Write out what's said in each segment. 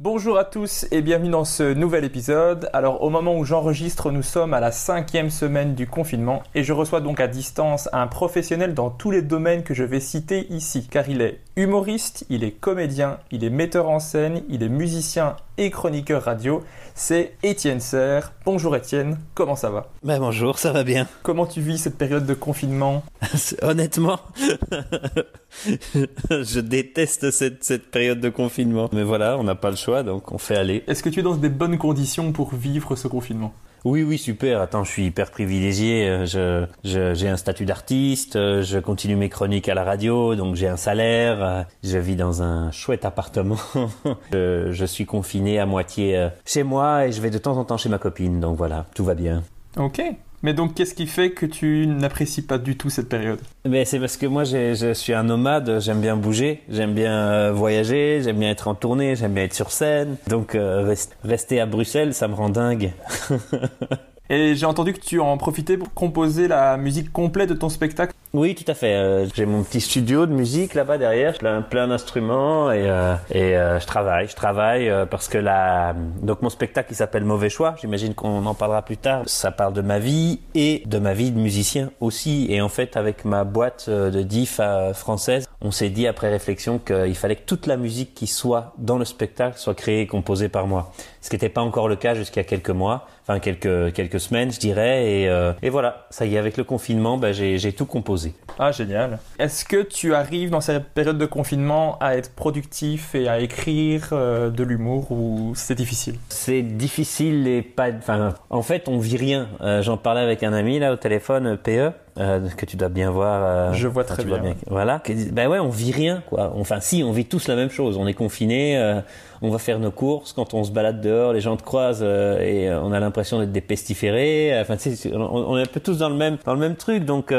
Bonjour à tous et bienvenue dans ce nouvel épisode. Alors au moment où j'enregistre, nous sommes à la cinquième semaine du confinement et je reçois donc à distance un professionnel dans tous les domaines que je vais citer ici, car il est humoriste, il est comédien, il est metteur en scène, il est musicien et chroniqueur radio. C'est Étienne Serre. Bonjour Étienne, comment ça va? Ben bonjour, ça va bien. Comment tu vis cette période de confinement? Honnêtement, je déteste cette, cette période de confinement. Mais voilà, on n'a pas le choix, donc on fait aller. Est-ce que tu es dans des bonnes conditions pour vivre ce confinement? Oui, oui, super. Attends, je suis hyper privilégié. Je, je- j'ai un statut d'artiste, je continue mes chroniques à la radio, donc j'ai un salaire. Je vis dans un chouette appartement. je, je suis confiné à moitié euh, chez moi et je vais de temps en temps chez ma copine, donc voilà, tout va bien. Ok. Mais donc qu'est-ce qui fait que tu n'apprécies pas du tout cette période? Mais c'est parce que moi je suis un nomade, j'aime bien bouger, j'aime bien euh, voyager, j'aime bien être en tournée, j'aime bien être sur scène. Donc euh, rest- rester à Bruxelles, ça me rend dingue. Et j'ai entendu que tu en profitais pour composer la musique complète de ton spectacle. Oui, tout à fait. Euh, j'ai mon petit studio de musique là-bas derrière, plein, d'instruments et, euh, euh, je travaille. Je travaille parce que la... donc mon spectacle il s'appelle Mauvais choix. J'imagine qu'on en parlera plus tard. Ça parle de ma vie et de ma vie de musicien aussi. Et en fait, avec ma boîte de diff française, on s'est dit après réflexion qu'il fallait que toute la musique qui soit dans le spectacle soit créée et composée par moi. Ce qui n'était pas encore le cas jusqu'à quelques mois, enfin quelques quelques semaines, je dirais. Et, voilà, ça y est, avec le confinement, j'ai j'ai tout composé. Ah, génial. Est-ce que tu arrives dans cette période de confinement à être productif et à écrire euh, de l'humour ou c'est difficile? C'est difficile et pas. Enfin, en fait, on vit rien. Euh, J'en parlais avec un ami là au téléphone, euh, PE, euh, que tu dois bien voir. euh, Je vois très bien. Voilà. Ben ouais, on vit rien quoi. Enfin, si, on vit tous la même chose. On est confinés. euh, on va faire nos courses. Quand on se balade dehors, les gens te croisent et on a l'impression d'être des pestiférés. Enfin, tu sais, on, on est un peu tous dans le même dans le même truc. Donc,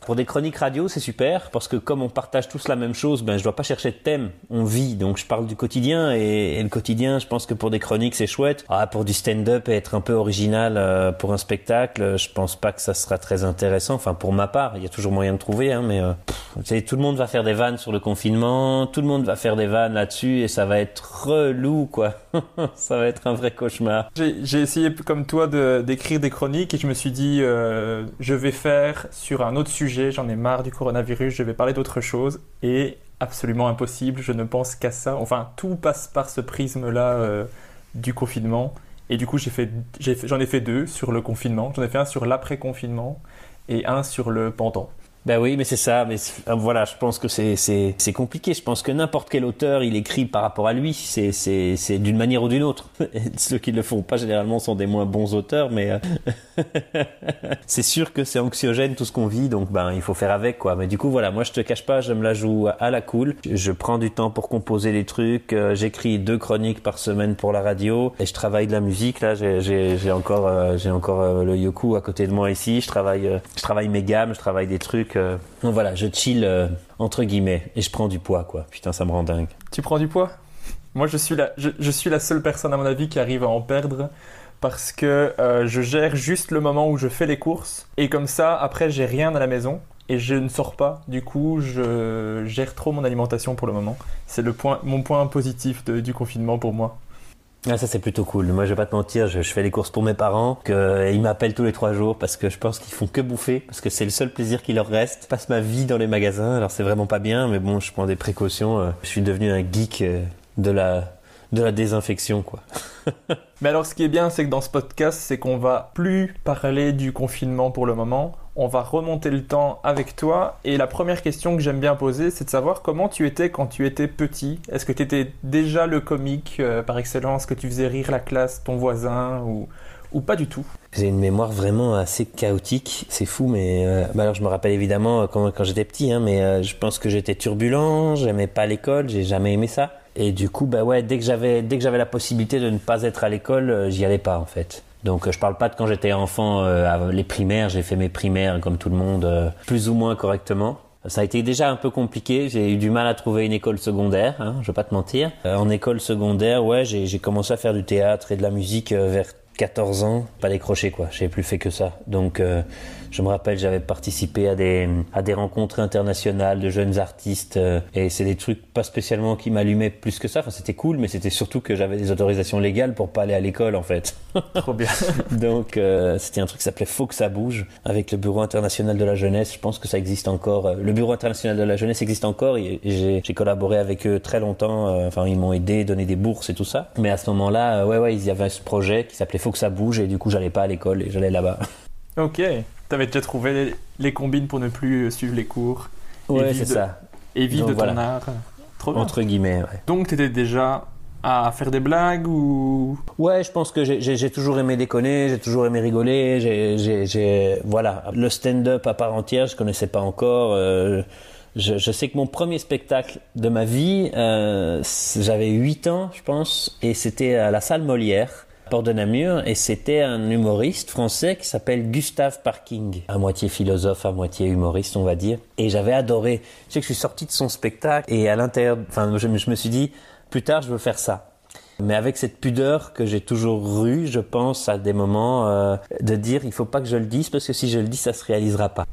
pour des chroniques radio, c'est super parce que comme on partage tous la même chose, ben je dois pas chercher de thème. On vit. Donc, je parle du quotidien et, et le quotidien, je pense que pour des chroniques, c'est chouette. Ah, pour du stand-up et être un peu original pour un spectacle, je pense pas que ça sera très intéressant. Enfin, pour ma part, il y a toujours moyen de trouver, hein, mais euh, pff, tout le monde va faire des vannes sur le confinement, tout le monde va faire des vannes là-dessus et ça va être relou, quoi. ça va être un vrai cauchemar. J'ai essayé comme toi d'écrire des chroniques et je me suis dit euh, je vais faire sur un autre sujet, j'en ai marre du coronavirus, je vais parler d'autre chose et absolument impossible, je ne pense qu'à ça. Enfin, tout passe par ce prisme-là euh, du confinement et du coup j'en ai fait deux sur le confinement, j'en ai fait un sur l'après-confinement et un sur le pendant. Ben oui, mais c'est ça. Mais euh, voilà, je pense que c'est compliqué. Je pense que n'importe quel auteur, il écrit par rapport à lui. C'est d'une manière ou d'une autre. Ceux qui le font pas généralement sont des moins bons auteurs, mais euh, c'est sûr que c'est anxiogène tout ce qu'on vit. Donc ben il faut faire avec quoi. Mais du coup voilà, moi je te cache pas, je me la joue à la cool. Je prends du temps pour composer les trucs. euh, J'écris deux chroniques par semaine pour la radio et je travaille de la musique. Là, j'ai encore j'ai encore le Yoku à côté de moi ici. Je travaille je travaille mes gammes, je travaille des trucs. Euh. Donc voilà, je chill euh, entre guillemets et je prends du poids quoi. Putain, ça me rend dingue. Tu prends du poids? Moi, je suis, la, je, suis la seule personne, à mon avis, qui arrive à en perdre parce que euh, je gère juste le moment où je fais les courses et comme ça, après, j'ai rien à la maison et je ne sors pas. Du coup, je gère trop mon alimentation pour le moment. C'est le point, mon point positif du confinement pour moi. Ah, ça c'est plutôt cool. Moi je vais pas te mentir, je, fais les courses pour mes parents, que ils m'appellent tous les trois jours parce que je pense qu'ils font que bouffer, parce que c'est le seul plaisir qui leur reste. Je passe ma vie dans les magasins, alors c'est vraiment pas bien, mais bon, je prends des précautions. euh, Je suis devenu un geek euh, de la de la désinfection quoi. Mais alors, ce qui est bien, c'est que dans ce podcast, c'est qu'on va plus parler du confinement pour le moment. On va remonter le temps avec toi. Et la première question que j'aime bien poser, c'est de savoir comment tu étais quand tu étais petit. Est-ce que tu étais déjà le comique euh, par excellence, que tu faisais rire la classe, ton voisin, ou, ou pas du tout? J'ai une mémoire vraiment assez chaotique, c'est fou, mais euh, bah alors je me rappelle évidemment euh, quand, j'étais petit, hein, mais je pense que j'étais turbulent, j'aimais pas l'école, j'ai jamais aimé ça, et du coup bah ouais dès que j'avais dès que j'avais la possibilité de ne pas être à l'école, j'y allais pas en fait. Donc euh, je parle pas de quand j'étais enfant, euh, les primaires, j'ai fait mes primaires comme tout le monde, euh, plus ou moins correctement. Ça a été déjà un peu compliqué. J'ai eu du mal à trouver une école secondaire, hein, je vais pas te mentir. Euh, en école secondaire, ouais, j'ai j'ai commencé à faire du théâtre et de la musique euh, vers 14 ans, pas décroché quoi, j'ai plus fait que ça. Donc euh, je me rappelle, j'avais participé à des à des rencontres internationales de jeunes artistes euh, et c'est des trucs pas spécialement qui m'allumaient plus que ça. Enfin, c'était cool, mais c'était surtout que j'avais des autorisations légales pour pas aller à l'école en fait. Trop bien. Donc euh, c'était un truc qui s'appelait Faut que ça bouge avec le Bureau international de la jeunesse. Je pense que ça existe encore. Le Bureau international de la jeunesse existe encore et j'ai j'ai collaboré avec eux très longtemps. Enfin ils m'ont aidé, donné des bourses et tout ça. Mais à ce moment-là, ouais ouais, il y avait ce projet qui s'appelait Faut que ça bouge et du coup j'allais pas à l'école et j'allais là-bas. ok. T'avais déjà trouvé les, les combines pour ne plus suivre les cours Ouais c'est ça. et vivre de ton voilà. art. Trop bien. Entre guillemets. Ouais. Donc, t'étais déjà à faire des blagues ou? Ouais, je pense que j'ai- toujours aimé déconner, j'ai toujours aimé rigoler, j'ai- voilà, le stand-up à part entière, je connaissais pas encore. euh, je, je sais que mon premier spectacle de ma vie, euh, j'avais 8 ans, je pense, et c'était à la salle Molière. Port de Namur et c'était un humoriste français qui s'appelle Gustave Parking, à moitié philosophe, à moitié humoriste, on va dire. Et j'avais adoré. Je sais que je suis sorti de son spectacle et à l'intérieur, enfin, je, me- suis dit, plus tard, je veux faire ça. Mais avec cette pudeur que j'ai toujours eue, je pense à des moments euh, de dire il faut pas que je le dise parce que si je le dis, ça se réalisera pas.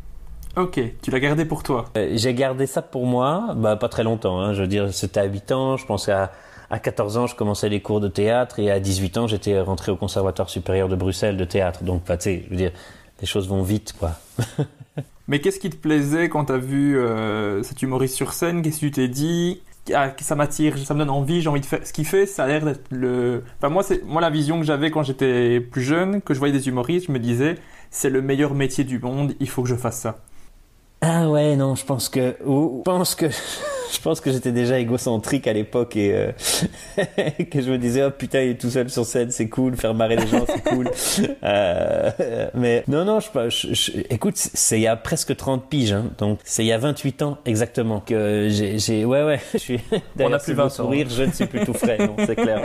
Ok, tu l'as gardé pour toi. Euh, j'ai gardé ça pour moi, bah, pas très longtemps. Hein. Je veux dire, c'était à 8 ans. Je pense qu'à à 14 ans, je commençais les cours de théâtre et à 18 ans, j'étais rentré au Conservatoire supérieur de Bruxelles de théâtre. Donc, bah, tu sais, je veux dire, les choses vont vite, quoi. Mais qu'est-ce qui te plaisait quand t'as vu euh, cet humoriste sur scène? Qu'est-ce que tu t'es dit? Ah, ça m'attire, ça me donne envie, j'ai envie de faire. Ce qu'il fait, ça a l'air d'être le. Enfin, moi, c'est moi la vision que j'avais quand j'étais plus jeune, que je voyais des humoristes, je me disais, c'est le meilleur métier du monde, il faut que je fasse ça. Ah ouais, non, je pense que, ou- je pense que, je pense que j'étais déjà égocentrique à l'époque et euh, que je me disais oh putain il est tout seul sur scène, c'est cool, faire marrer les gens, c'est cool. Euh, mais non non, je, je, je- écoute, c'est il y a presque 30 piges, hein, donc c'est il y a 28 ans exactement que j'ai, ouais ouais, je suis derrière plus ce beau 20 ans. sourire, je ne suis plus tout frais, non, c'est clair.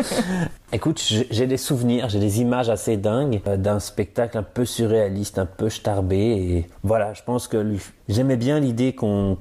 Écoute, j'ai des souvenirs, j'ai des images assez dingues euh, d'un spectacle un peu surréaliste, un peu starbé. Et voilà, je pense que j'aimais bien l'idée qu'on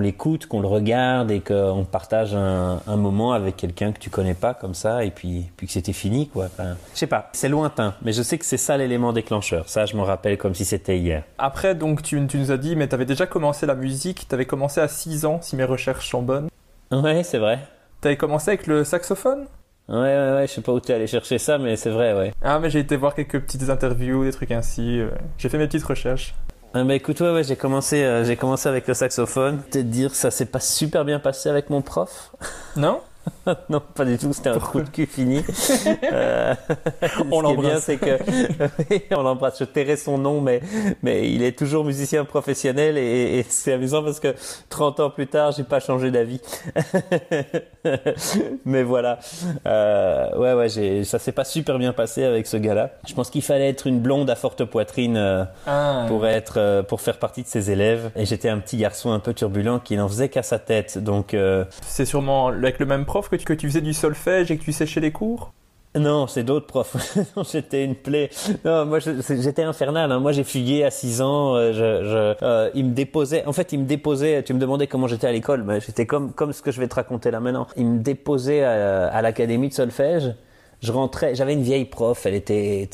l'écoute, qu'on le regarde et qu'on partage un, un moment avec quelqu'un que tu connais pas comme ça et puis, puis que c'était fini, quoi. Enfin, je sais pas, c'est lointain, mais je sais que c'est ça l'élément déclencheur. Ça, je me rappelle comme si c'était hier. Après, donc, tu, tu nous as dit, mais t'avais déjà commencé la musique, t'avais commencé à 6 ans, si mes recherches sont bonnes. Ouais, c'est vrai. T'avais commencé avec le saxophone? Ouais, ouais, ouais, je sais pas où t'es allé chercher ça, mais c'est vrai, ouais. Ah, mais j'ai été voir quelques petites interviews, des trucs ainsi. euh, J'ai fait mes petites recherches. Ah bah écoute, ouais, ouais, j'ai commencé, euh, j'ai commencé avec le saxophone. Peut-être dire que ça s'est pas super bien passé avec mon prof. Non? non, pas du tout. C'était un trou de cul fini. Euh, on l'embrasse. c'est que on l'embrasse. Je tairai son nom, mais mais il est toujours musicien professionnel et, c'est amusant parce que 30 ans plus tard, j'ai pas changé d'avis. mais voilà. Euh, ouais, ouais, ça s'est pas super bien passé avec ce gars-là. Je pense qu'il fallait être une blonde à forte poitrine euh, ah. pour être euh, pour faire partie de ses élèves. Et j'étais un petit garçon un peu turbulent qui n'en faisait qu'à sa tête. Donc c'est sûrement avec le même prof que tu, que tu faisais du solfège et que tu séchais les cours? Non, c'est d'autres profs. j'étais une plaie. Non, moi j'étais infernal. Hein. Moi j'ai fugué à 6 ans. Euh, je, euh, il me déposait. En fait, il me déposait. Tu me demandais comment j'étais à l'école, mais j'étais comme comme ce que je vais te raconter là maintenant. Il me déposait à l'académie de solfège. Je rentrais. J'avais une vieille prof. Elle était.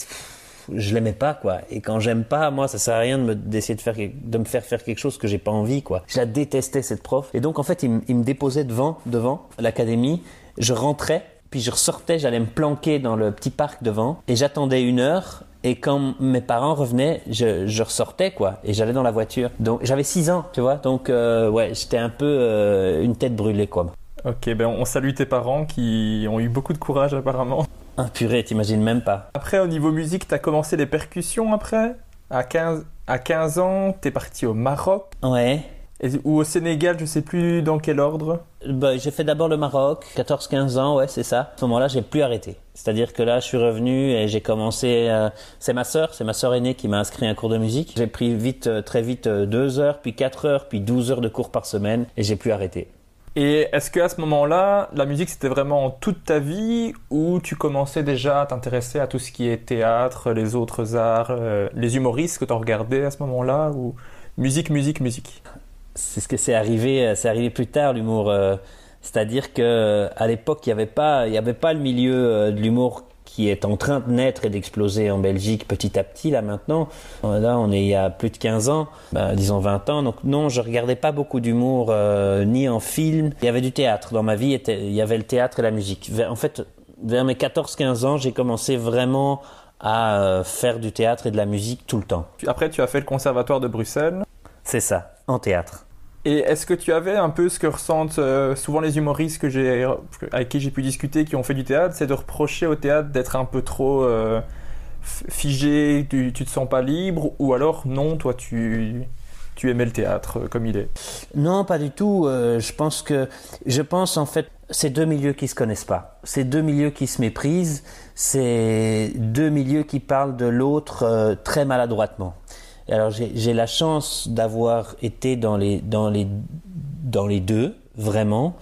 Je l'aimais pas quoi. Et quand j'aime pas, moi ça sert à rien de me d'essayer de faire de me faire faire quelque chose que j'ai pas envie quoi. Je la détestais cette prof. Et donc en fait, il, me déposait devant devant l'académie. Je rentrais puis je ressortais, j'allais me planquer dans le petit parc devant et j'attendais une heure. Et quand mes parents revenaient, je, je ressortais quoi et j'allais dans la voiture. Donc j'avais 6 ans, tu vois. Donc euh, ouais, j'étais un peu euh, une tête brûlée quoi. Ok, ben on salue tes parents qui ont eu beaucoup de courage apparemment. Ah purée, t'imagines même pas. Après au niveau musique, t'as commencé les percussions après? À 15, à 15 ans, t'es parti au Maroc. Ouais ou au Sénégal, je sais plus dans quel ordre bah, J'ai fait d'abord le Maroc, 14-15 ans, ouais, c'est ça. À ce moment-là, j'ai plus arrêté. C'est-à-dire que là, je suis revenu et j'ai commencé. Euh, c'est ma sœur, c'est ma sœur aînée qui m'a inscrit à un cours de musique. J'ai pris vite, euh, très vite, euh, deux heures, puis quatre heures, puis 12 heures de cours par semaine, et j'ai plus arrêté. Et est-ce qu'à ce moment-là, la musique c'était vraiment toute ta vie ou tu commençais déjà à t'intéresser à tout ce qui est théâtre, les autres arts, les humoristes que tu regardais à ce moment-là ou musique, musique, musique? C'est ce que c'est arrivé, euh, c'est arrivé plus tard l'humour. Euh, c'est-à-dire que à l'époque, il n'y avait pas, il avait pas le milieu euh, de l'humour qui est en train de naître et d'exploser en Belgique petit à petit là maintenant. Là, on est il y a plus de 15 ans, ben, disons 20 ans. Donc non, je regardais pas beaucoup d'humour ni en film. Il y avait du théâtre dans ma vie. Il y avait le théâtre et la musique. En fait, vers mes 14-15 ans, j'ai commencé vraiment à faire du théâtre et de la musique tout le temps. Après, tu as fait le conservatoire de Bruxelles. C'est ça, en théâtre. Et est-ce que tu avais un peu ce que ressentent euh, souvent les humoristes que avec qui j'ai pu discuter, qui ont fait du théâtre, c'est de reprocher au théâtre d'être un peu trop euh, figé, tu, tu te sens pas libre, ou alors non, toi tu, tu aimais le théâtre euh, comme il est? Non, pas du tout. je pense que, je pense en fait, c'est deux milieux qui se connaissent pas. C'est deux milieux qui se méprisent. C'est deux milieux qui parlent de l'autre très maladroitement alors j'ai la chance d'avoir été dans les, dans, les, dans les deux, vraiment.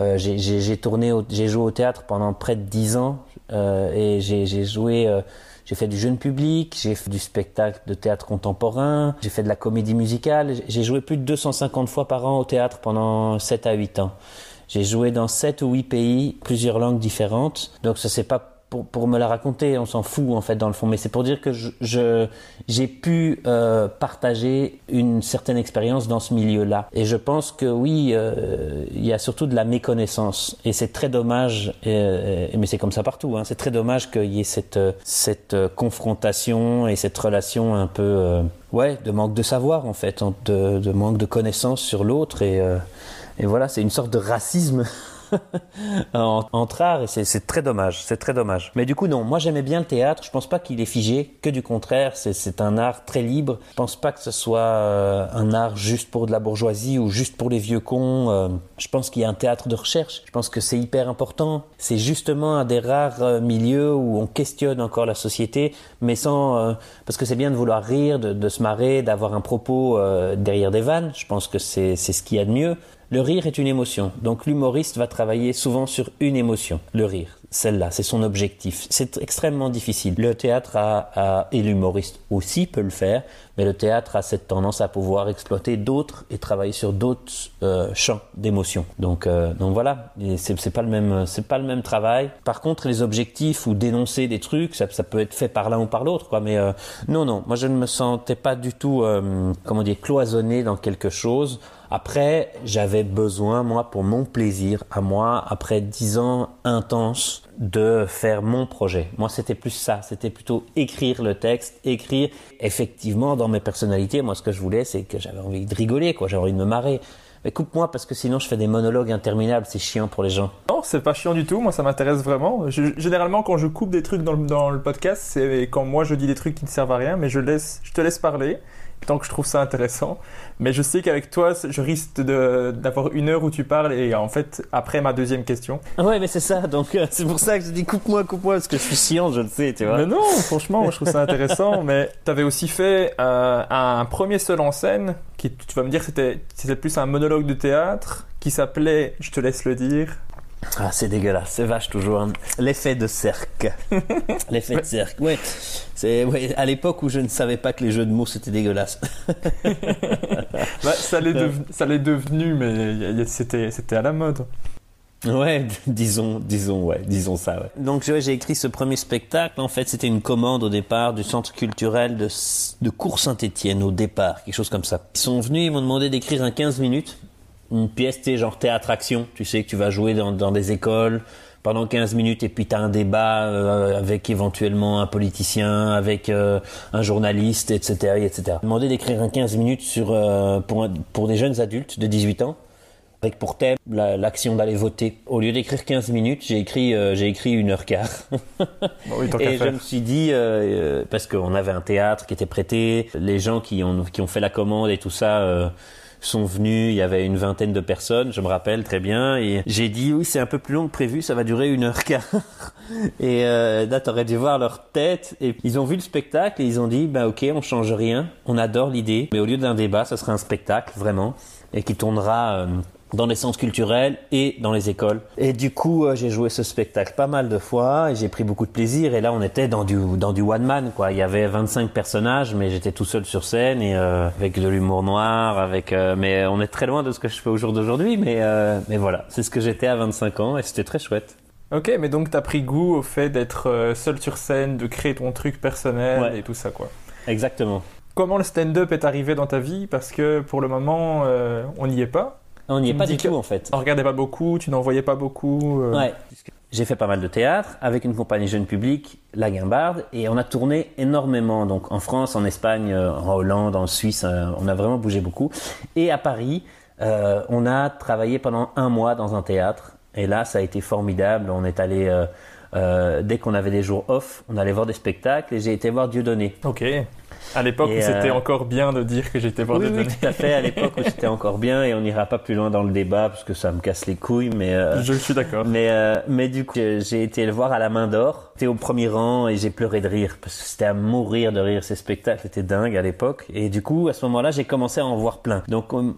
Euh, j'ai tourné, j'ai joué au théâtre pendant près de dix ans euh, et j'ai joué, euh, j'ai fait du jeune public, j'ai fait du spectacle de théâtre contemporain, j'ai fait de la comédie musicale. J'ai joué plus de 250 fois par an au théâtre pendant 7 à 8 ans. J'ai joué dans 7 ou 8 pays, plusieurs langues différentes. Donc ça s'est pas pour, me la raconter, on s'en fout en fait dans le fond, mais c'est pour dire que je j'ai pu euh, partager une certaine expérience dans ce milieu-là. Et je pense que oui, euh, il y a surtout de la méconnaissance, et c'est très dommage. Euh, mais c'est comme ça partout. Hein, c'est très dommage qu'il y ait cette cette confrontation et cette relation un peu ouais de manque de savoir en fait, de, de manque de connaissance sur l'autre et et voilà, c'est une sorte de racisme entre arts et c'est très dommage, c'est très dommage. Mais du coup non, moi j'aimais bien le théâtre. Je pense pas qu'il est figé, que du contraire, c'est un art très libre. Je pense pas que ce soit euh, un art juste pour de la bourgeoisie ou juste pour les vieux cons. Euh. je pense qu'il y a un théâtre de recherche. Je pense que c'est hyper important. C'est justement un des rares euh, milieux où on questionne encore la société, mais sans parce que c'est bien de vouloir rire, de, de se marrer, d'avoir un propos derrière des vannes. Je pense que c'est ce qu'il y a de mieux. Le rire est une émotion, donc l'humoriste va travailler souvent sur une émotion, le rire. Celle-là, c'est son objectif. C'est extrêmement difficile. Le théâtre a, et l'humoriste aussi peut le faire, mais le théâtre a cette tendance à pouvoir exploiter d'autres et travailler sur d'autres euh, champs d'émotion. Donc, euh, donc voilà, c'est pas le même, c'est pas le même travail. Par contre, les objectifs ou dénoncer des trucs, ça, peut être fait par l'un ou par l'autre, quoi. Mais euh, non, non, moi je ne me sentais pas du tout, comment dire, cloisonné dans quelque chose. Après, j'avais besoin, moi, pour mon plaisir, à moi, après dix ans intenses, de faire mon projet. Moi, c'était plus ça. C'était plutôt écrire le texte, écrire. Effectivement, dans mes personnalités, moi, ce que je voulais, c'est que j'avais envie de rigoler, quoi. J'avais envie de me marrer. Mais coupe-moi parce que sinon je fais des monologues interminables, c'est chiant pour les gens. Non, c'est pas chiant du tout. Moi, ça m'intéresse vraiment. Généralement, quand je coupe des trucs dans le, dans le podcast, c'est quand moi je dis des trucs qui ne servent à rien, mais je, laisse, je te laisse parler tant que je trouve ça intéressant. Mais je sais qu'avec toi, je risque d'avoir une heure où tu parles et en fait, après ma deuxième question. Ah Ouais, mais c'est ça, donc euh, c'est pour ça que je dis coupe-moi, coupe-moi, parce que je suis chiant, je le sais, tu vois. Mais non, franchement, moi, je trouve ça intéressant. mais tu avais aussi fait euh, un premier seul en scène qui, tu vas me dire, c'était plus un monologue de théâtre qui s'appelait, je te laisse le dire, Ah, c'est dégueulasse, c'est vache toujours. hein. L'effet de cercle. L'effet de cercle, ouais. C'est ouais, à l'époque où je ne savais pas que les jeux de mots c'était dégueulasse. Bah, ça l'est dev- ça l'est devenu, mais c'était c'était à la mode. Ouais, disons, disons, ouais, disons ça. Ouais. Donc ouais, j'ai écrit ce premier spectacle. En fait, c'était une commande au départ du centre culturel de, de Cours Saint-Étienne au départ, quelque chose comme ça. Ils sont venus, ils m'ont demandé d'écrire un 15 minutes, une pièce, tu sais, genre théâtre-action. Tu sais que tu vas jouer dans, dans des écoles pendant 15 minutes et puis tu as un débat euh, avec éventuellement un politicien, avec euh, un journaliste, etc., etc. Demandé d'écrire un 15 minutes sur euh, pour un- pour des jeunes adultes de 18 ans avec pour thème la- l'action d'aller voter. Au lieu d'écrire 15 minutes, j'ai écrit, euh, j'ai écrit une heure quart. Bon, oui, tant qu'à Et je faire. me suis dit, euh, parce qu'on avait un théâtre qui était prêté, les gens qui ont, qui ont fait la commande et tout ça euh, sont venus, il y avait une vingtaine de personnes, je me rappelle très bien, et j'ai dit, oui, c'est un peu plus long que prévu, ça va durer une heure quart. Et euh, là, t'aurais dû voir leur tête. Et ils ont vu le spectacle et ils ont dit, bah ok, on change rien, on adore l'idée, mais au lieu d'un débat, ça sera un spectacle, vraiment, et qui tournera... euh, dans les centres culturels et dans les écoles. Et du coup, euh, j'ai joué ce spectacle pas mal de fois et j'ai pris beaucoup de plaisir. Et là, on était dans du dans du one man, quoi. Il y avait 25 personnages, mais j'étais tout seul sur scène et euh, avec de l'humour noir, avec. euh, mais on est très loin de ce que je fais au jour d'aujourd'hui. Mais euh, mais voilà, c'est ce que j'étais à 25 ans et c'était très chouette. Ok, mais donc t'as pris goût au fait d'être seul sur scène, de créer ton truc personnel Ouais. et tout ça, quoi. Exactement. Comment le stand-up est arrivé dans ta vie? Parce que pour le moment, euh, on n'y est pas. On n'y est pas du tout en fait. On regardait pas beaucoup, tu n'en voyais pas beaucoup. euh, Ouais. J'ai fait pas mal de théâtre avec une compagnie jeune public, La Guimbarde, et on a tourné énormément. Donc en France, en Espagne, euh, en Hollande, en Suisse, euh, on a vraiment bougé beaucoup. Et à Paris, euh, on a travaillé pendant un mois dans un théâtre. Et là, ça a été formidable. On est allé, euh, dès qu'on avait des jours off, on allait voir des spectacles et j'ai été voir Dieudonné. Ok. À l'époque où c'était euh, encore bien de dire que j'étais voir Oui, des oui, tout à fait. À l'époque où c'était encore bien et on n'ira pas plus loin dans le débat parce que ça me casse les couilles, mais. euh, Je suis d'accord. Mais, euh, mais du coup, j'ai été le voir à la main d'or. J'étais au premier rang et j'ai pleuré de rire parce que c'était à mourir de rire. Ces spectacles étaient dingues à l'époque. Et du coup, à ce moment-là, j'ai commencé à en voir plein. Donc, on-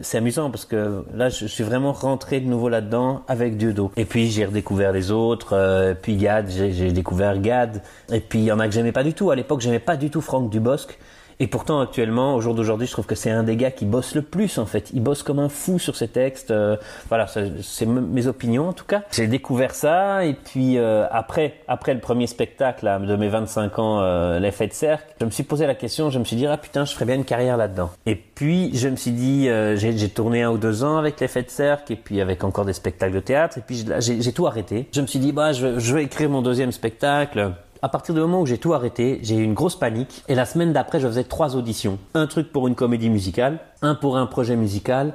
c'est amusant parce que là, je suis vraiment rentré de nouveau là-dedans avec Dieudo. Et puis, j'ai redécouvert les autres. puis Gad, j'ai découvert Gad. Et puis, il y en a que j'aimais pas du tout. À l'époque, j'aimais pas du tout Franck Dubosc. Et pourtant, actuellement, au jour d'aujourd'hui, je trouve que c'est un des gars qui bosse le plus, en fait. Il bosse comme un fou sur ses textes. euh, voilà, c'est mes opinions, en tout cas. J'ai découvert ça, et puis euh, après, après le premier spectacle de mes 25 ans, euh, l'effet de cercle, je me suis posé la question, je me suis dit, ah putain, je ferais bien une carrière là-dedans. Et puis, je me suis dit, j'ai tourné un ou deux ans avec l'effet de cercle, et puis avec encore des spectacles de théâtre, et puis j'ai tout arrêté. Je me suis dit, bah, je, je vais écrire mon deuxième spectacle. À partir du moment où j'ai tout arrêté, j'ai eu une grosse panique. Et la semaine d'après, je faisais trois auditions. Un truc pour une comédie musicale, un pour un projet musical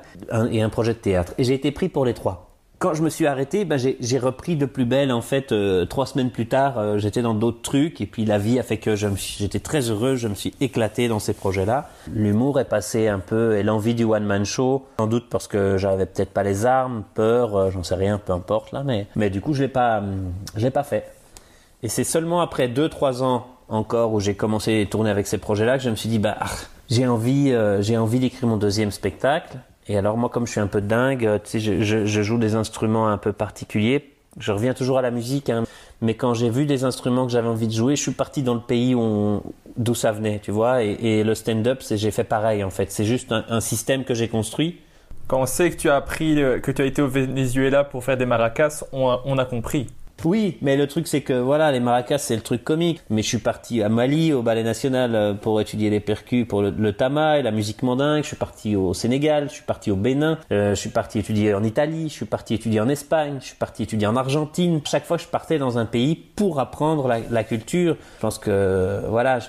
et un projet de théâtre. Et j'ai été pris pour les trois. Quand je me suis arrêté, ben j'ai repris de plus belle. En fait, euh, trois semaines plus tard, euh, j'étais dans d'autres trucs. Et puis la vie a fait que j'étais très heureux. Je me suis éclaté dans ces projets-là. L'humour est passé un peu et l'envie du one-man show. Sans doute parce que j'avais peut-être pas les armes, peur, euh, j'en sais rien, peu importe là. Mais, mais du coup, je l'ai pas, hum, je l'ai pas fait. Et c'est seulement après 2-3 ans encore où j'ai commencé à tourner avec ces projets-là que je me suis dit, bah, ah, j'ai envie, euh, envie d'écrire mon deuxième spectacle. Et alors moi, comme je suis un peu dingue, euh, tu sais, je, joue des instruments un peu particuliers. Je reviens toujours à la musique, hein. mais quand j'ai vu des instruments que j'avais envie de jouer, je suis parti dans le pays d'où ça venait, tu vois. Et, le stand-up, j'ai fait pareil en fait. C'est juste un, système que j'ai construit. Quand on sait que tu as appris, euh, que tu as été au Venezuela pour faire des maracas, on a compris. Oui, mais le truc c'est que voilà, les maracas c'est le truc comique. Mais je suis parti à Mali, au Ballet National, euh, pour étudier les percus, pour le, le tama et la musique mandingue. Je suis parti au Sénégal, je suis parti au Bénin, euh, je suis parti étudier en Italie, je suis parti étudier en Espagne, je suis parti étudier en Argentine. Chaque fois je partais dans un pays pour apprendre la, culture. Je pense que voilà,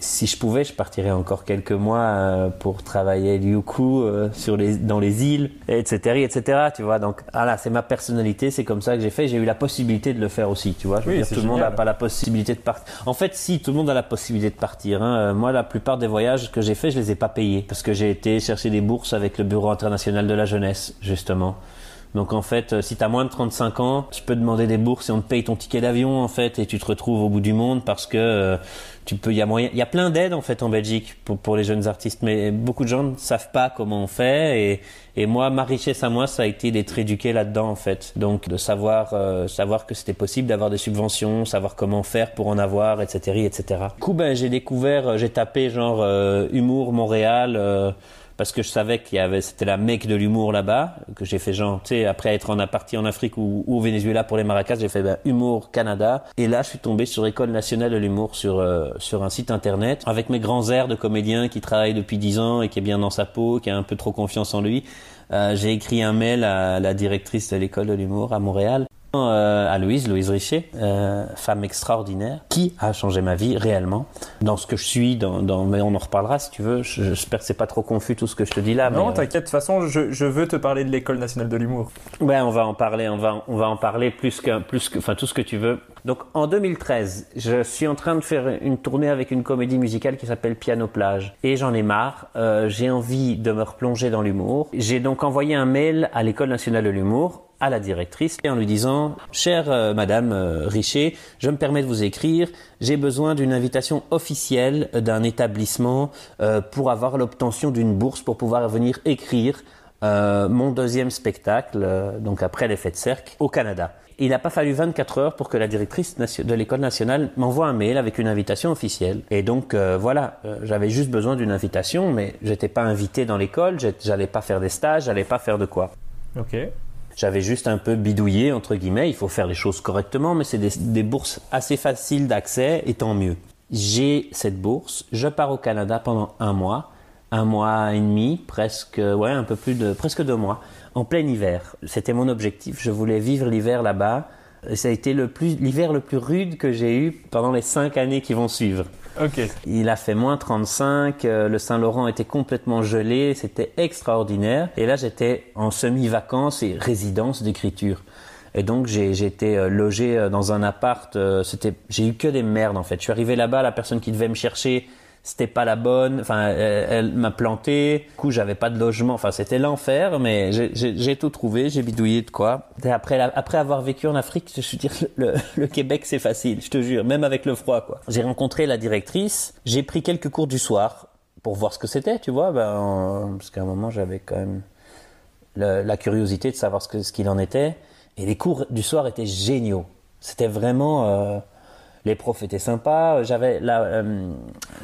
si je pouvais, je partirais encore quelques mois euh, pour travailler du coup sur les dans les îles, etc., etc. Tu vois, donc voilà, c'est ma personnalité, c'est comme ça que j'ai fait. J'ai eu la possibilité de le faire aussi, tu vois. Je veux Oui, dire, c'est tout le monde n'a pas la possibilité de partir. En fait, si, tout le monde a la possibilité de partir. hein. Euh, Moi, la plupart des voyages que j'ai faits, je les ai pas payés parce que j'ai été chercher des bourses avec le Bureau international de la jeunesse, justement. Donc en fait, euh, si tu as moins de 35 ans, tu peux demander des bourses et on te paye ton ticket d'avion en fait et tu te retrouves au bout du monde parce que euh, tu peux il y a moyen il y a plein d'aides en fait en Belgique pour pour les jeunes artistes mais beaucoup de gens ne savent pas comment on fait et et moi ma richesse à moi ça a été d'être éduqué là-dedans en fait. Donc de savoir euh, savoir que c'était possible d'avoir des subventions, savoir comment faire pour en avoir etc etc. Du coup ben j'ai découvert euh, j'ai tapé genre euh, humour Montréal euh, parce que je savais qu'il y avait c'était la mecque de l'humour là-bas que j'ai fait genre tu sais après être en parti en Afrique ou, ou au Venezuela pour les maracas j'ai fait ben, humour Canada. Et là je suis tombé sur école nationale de l'humour sur euh, sur un site internet avec mes grands airs de comédien qui travaille depuis 10 ans et qui est bien dans sa peau qui a un peu trop confiance en lui. Euh, j'ai écrit un mail à la directrice de l'école de l'humour à Montréal euh, à Louise, Louise Richer, euh, femme extraordinaire, qui a changé ma vie réellement dans ce que je suis, dans, dans, mais on en reparlera si tu veux. Je- J'espère que c'est pas trop confus tout ce que je te dis là. Non, euh, t'inquiète, de toute façon, je, je veux te parler de l'école nationale de l'humour. Ouais, on va en parler, on va, on va en parler plus que, plus que, enfin tout ce que tu veux. Donc en 2013, je suis en train de faire une tournée avec une comédie musicale qui s'appelle Piano Plage et j'en ai marre. Euh, j'ai envie de me replonger dans l'humour. J'ai donc envoyé un mail à l'école nationale de l'humour à la directrice et en lui disant chère euh, madame euh, Richer je me permets de vous écrire j'ai besoin d'une invitation officielle d'un établissement euh, pour avoir l'obtention d'une bourse pour pouvoir venir écrire euh, mon deuxième spectacle, donc après l'effet de cercle, au Canada. Il n'a pas fallu 24 heures pour que la directrice de l'école nationale m'envoie un mail avec une invitation officielle. Et donc voilà, j'avais juste besoin d'une invitation, mais j'étais pas invité dans l'école, j'allais pas faire des stages, j'allais pas faire de quoi. Ok. J'avais juste un peu bidouillé, entre guillemets. Il faut faire les choses correctement, mais c'est des, bourses assez faciles d'accès, et tant mieux. J'ai cette bourse, je pars au Canada pendant un mois, un mois et demi, presque, ouais, un peu plus de, presque deux mois, en plein hiver. C'était mon objectif. Je voulais vivre l'hiver là-bas. Ça a été le l'hiver le plus rude que j'ai eu pendant les cinq années qui vont suivre. Il a fait moins 35, euh, le Saint-Laurent était complètement gelé, c'était extraordinaire. Et là, j'étais en semi-vacances et résidence d'écriture. Et donc, j'ai été euh, logé euh, dans un appart. j'ai eu que des merdes en fait. Je suis arrivé là-bas, la personne qui devait me chercher, c'était pas la bonne. Enfin, elle, m'a planté. Du coup, j'avais pas de logement. Enfin, c'était l'enfer. Mais j'ai- tout trouvé. J'ai bidouillé de quoi. Et après, après avoir vécu en Afrique, je suis dire, le, Québec, c'est facile. Je te jure, même avec le froid, quoi. J'ai rencontré la directrice. J'ai pris quelques cours du soir pour voir ce que c'était, tu vois. Ben, parce qu'à un moment, j'avais quand même la curiosité de savoir ce que- ce qu'il en était. Et les cours du soir étaient géniaux. C'était vraiment. euh, les profs étaient sympas. J'avais euh,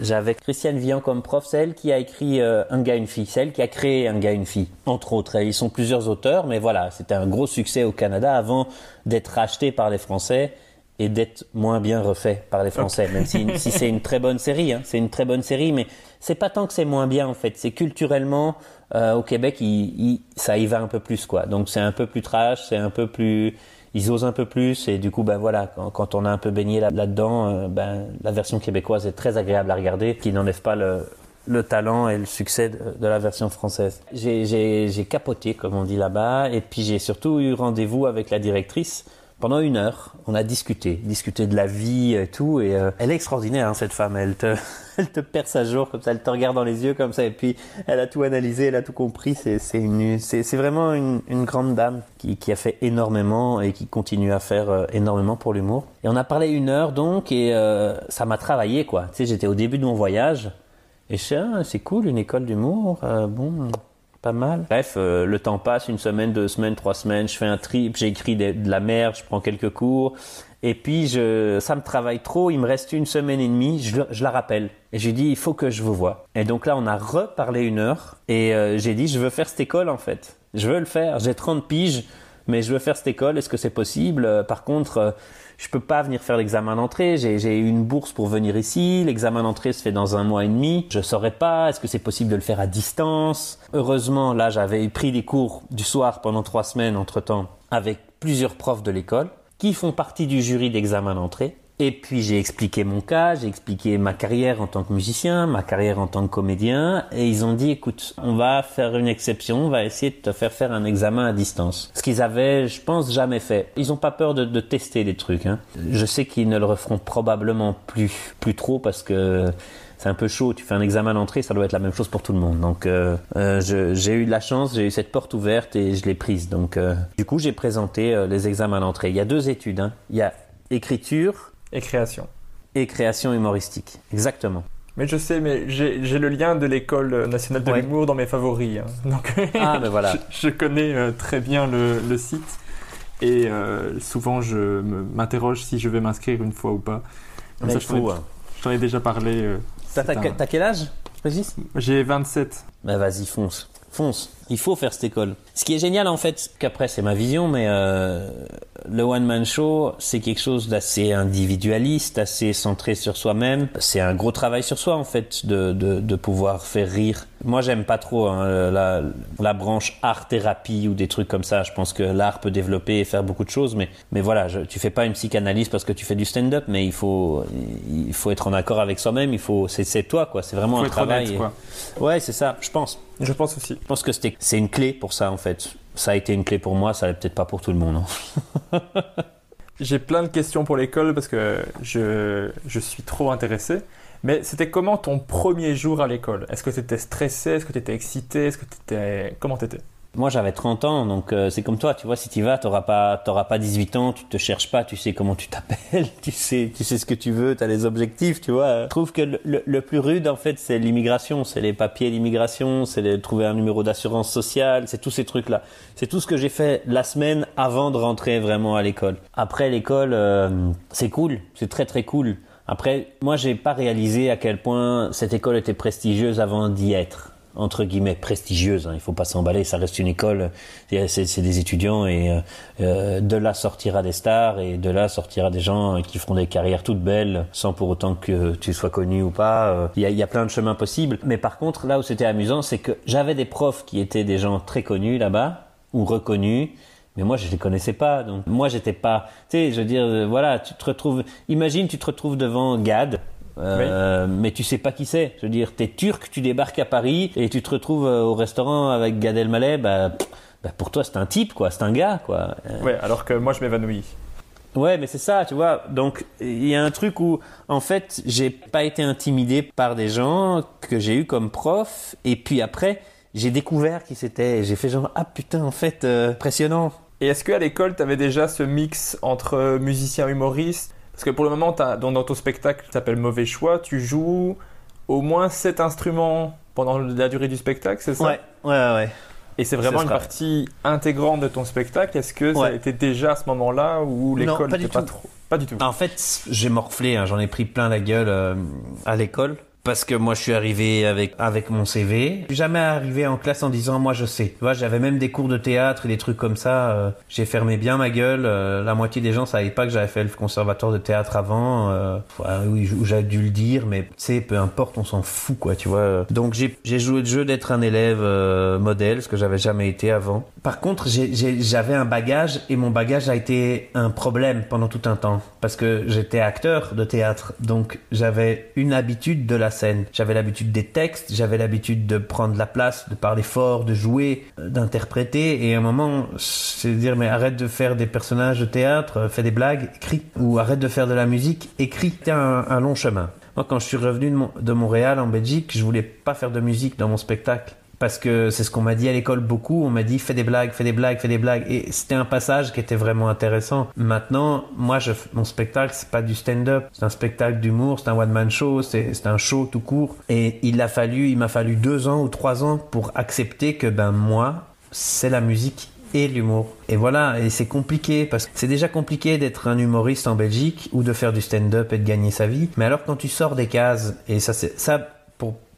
j'avais Christiane Vian comme prof, c'est elle qui a écrit euh, Un gars une fille, c'est elle qui a créé Un gars une fille, entre autres. Ils sont plusieurs auteurs, mais voilà, c'était un gros succès au Canada avant d'être racheté par les Français et d'être moins bien refait par les Français. Même si, c'est une très bonne série, hein, c'est une très bonne série, mais c'est pas tant que c'est moins bien en fait. C'est culturellement euh, au Québec, ça y va un peu plus quoi. Donc c'est un peu plus trash, c'est un peu plus ils osent un peu plus et du coup ben voilà quand, on a un peu baigné là- là-dedans euh, ben la version québécoise est très agréable à regarder qui n'enlève pas le le talent et le succès de, de la version française. J'ai capoté, comme on dit là-bas, et puis j'ai surtout eu rendez-vous avec la directrice pendant une heure. On a discuté, discuté de la vie et tout, et euh, elle est extraordinaire, hein, cette femme. Elle te, elle te perce à jour comme ça, elle te regarde dans les yeux comme ça, et puis elle a tout analysé, elle a tout compris. C'est, une, vraiment une, grande dame qui, a fait énormément et qui continue à faire euh, énormément pour l'humour. Et on a parlé une heure donc, et euh, ça m'a travaillé quoi. Tu sais, j'étais au début de mon voyage. Et je sais, ah, c'est cool, une école d'humour, bon, mal. Bref, euh, le temps passe, une semaine, deux semaines, trois semaines, je fais un trip, j'écris de, la merde, je prends quelques cours, et puis je, ça me travaille trop, il me reste une semaine et demie, je, la rappelle. Et je lui dis, il faut que je vous voie. Et donc là, on a reparlé une heure, et euh, j'ai dit, je veux faire cette école en fait. Je veux le faire, j'ai 30 piges, mais je veux faire cette école, est-ce que c'est possible? Euh, Par contre, euh, je peux pas venir faire l'examen d'entrée, j'ai une bourse pour venir ici, l'examen d'entrée se fait dans un mois et demi, je saurais pas, est-ce que c'est possible de le faire à distance? Heureusement, là, j'avais pris des cours du soir pendant trois semaines entre-temps avec plusieurs profs de l'école qui font partie du jury d'examen d'entrée. Et puis j'ai expliqué mon cas, j'ai expliqué ma carrière en tant que musicien, ma carrière en tant que comédien, et ils ont dit écoute, on va faire une exception, on va essayer de te faire faire un examen à distance. Ce qu'ils avaient, je pense, jamais fait. Ils ont pas peur de, de tester des trucs. Hein. Je sais qu'ils ne le referont probablement plus, plus trop parce que c'est un peu chaud. Tu fais un examen d'entrée, ça doit être la même chose pour tout le monde. Donc euh, euh, j'ai eu de la chance, j'ai eu cette porte ouverte et je l'ai prise. Donc euh, du coup j'ai présenté euh, les examens d'entrée. Il y a deux études. hein. Il y a écriture Et création. et création humoristique. Exactement. Mais je sais, mais j'ai le lien de l'école nationale de Ouais. l'humour dans mes favoris. hein. Donc, Ah, ben voilà. je, je connais euh, très bien le, le site et euh, souvent je m'interroge si je vais m'inscrire une fois ou pas. Comme Mais ça, il je t'en ai- faut, hein. je t'en ai déjà parlé. euh, T'as un- quel âge, Régis? J'ai 27. Bah vas-y, fonce. Fonce. Il faut faire cette école. Ce qui est génial en fait, qu'après c'est ma vision, mais euh, le one man show, c'est quelque chose d'assez individualiste, assez centré sur soi-même. C'est un gros travail sur soi en fait, de, de, de pouvoir faire rire. Moi j'aime pas trop hein, la, la branche art thérapie ou des trucs comme ça. Je pense que l'art peut développer et faire beaucoup de choses, mais mais voilà, je, tu fais pas une psychanalyse parce que tu fais du stand-up, mais il faut il faut être en accord avec soi-même. Il faut c'est c'est toi quoi. C'est vraiment un travail. honnête, et- quoi. Ouais, c'est ça. Je pense. Je pense aussi. Je pense que c'était- c'est une clé pour ça en fait. Ça a été une clé pour moi, ça l'est peut-être pas pour tout le monde. hein. J'ai plein de questions pour l'école parce que je, je suis trop intéressé. Mais c'était comment ton premier jour à l'école? Est-ce que tu étais stressé? Est-ce que tu étais excité? Est-ce que tu étais... Comment t'étais? Moi j'avais 30 ans, donc euh, c'est comme toi, tu vois, si tu vas, t'auras pas, t'auras pas 18 ans, tu te cherches pas, tu sais comment tu t'appelles, tu sais, tu sais ce que tu veux, tu as les objectifs, tu vois. Je trouve que le, plus rude en fait, c'est l'immigration, c'est les papiers d'immigration, c'est trouver un numéro d'assurance sociale, c'est tous ces trucs-là. C'est tout ce que j'ai fait la semaine avant de rentrer vraiment à l'école. Après l'école, euh, c'est cool, c'est très très cool. Après, moi, j'ai pas réalisé à quel point cette école était prestigieuse avant d'y être entre guillemets prestigieuse. Hein, il faut pas s'emballer, ça reste une école. C'est des étudiants et euh, euh, de là sortira des stars et de là sortira des gens qui feront des carrières toutes belles sans pour autant que tu sois connu ou pas. Euh, Il y, a, il y a plein de chemins possibles. Mais par contre, là où c'était amusant, c'est que j'avais des profs qui étaient des gens très connus là-bas ou reconnus. Mais moi, je les connaissais pas. Donc, moi, j'étais pas. Tu sais, je veux dire, voilà, tu te retrouves. Imagine, tu te retrouves devant Gad. Euh, Mais tu sais pas qui c'est. Je veux dire, t'es turc, tu débarques à Paris et tu te retrouves euh, au restaurant avec Gad Elmaleh. Bah, bah, pour toi, c'est un type, quoi. C'est un gars, quoi. Euh, Ouais, alors que moi je m'évanouis. Ouais, mais c'est ça, tu vois. Donc, il y a un truc où, en fait, j'ai pas été intimidé par des gens que j'ai eu comme prof. Et puis après, j'ai découvert qui c'était. J'ai fait genre, ah putain, en fait, euh, impressionnant. Et est-ce qu'à l'école, tu avais déjà ce mix entre musicien humoriste Parce que pour le moment, dans, dans ton spectacle qui s'appelle Mauvais Choix, tu joues au moins sept instruments pendant la durée du spectacle, c'est ça? Ouais, ouais. Et c'est vraiment une partie intégrante de ton spectacle? Est-ce que ça a Ouais. été déjà à ce moment-là où l'école n'était pas trop? Pas du tout. En fait, j'ai morflé, hein, j'en ai pris plein la gueule euh, à l'école. Parce que moi, je suis arrivé avec avec mon CV. Je suis jamais arrivé en classe en disant moi je sais. Tu vois, j'avais même des cours de théâtre et des trucs comme ça. euh, j'ai fermé bien ma gueule. euh, la moitié des gens savaient pas que j'avais fait le conservatoire de théâtre avant. euh, ouais, oui, j'avais dû le dire, mais tu sais, peu importe, on s'en fout quoi, tu vois. Donc j'ai j'ai joué le jeu d'être un élève euh, modèle, ce que j'avais jamais été avant. Par contre, j'avais un bagage et mon bagage a été un problème pendant tout un temps parce que j'étais acteur de théâtre, donc j'avais une habitude de la scène. J'avais l'habitude des textes, j'avais l'habitude de prendre la place, de parler fort, de jouer, euh, d'interpréter. Et à un moment, c'est dire mais arrête de faire des personnages de théâtre, euh, fais des blagues, écris, ou arrête de faire de la musique, écris. C'était un, un long chemin. Moi, quand je suis revenu de, de Montréal en Belgique, je voulais pas faire de musique dans mon spectacle parce que c'est ce qu'on m'a dit à l'école beaucoup. On m'a dit fais des blagues, fais des blagues, fais des blagues. Et c'était un passage qui était vraiment intéressant. Maintenant, moi, mon spectacle, c'est pas du stand-up. C'est un spectacle d'humour, c'est un one-man show, c'est un show tout court. Et il a fallu, il m'a fallu deux ans ou trois ans pour accepter que ben moi, c'est la musique et l'humour. Et voilà, et c'est compliqué parce que c'est déjà compliqué d'être un humoriste en Belgique ou de faire du stand-up et de gagner sa vie. Mais alors quand tu sors des cases, et ça c'est ça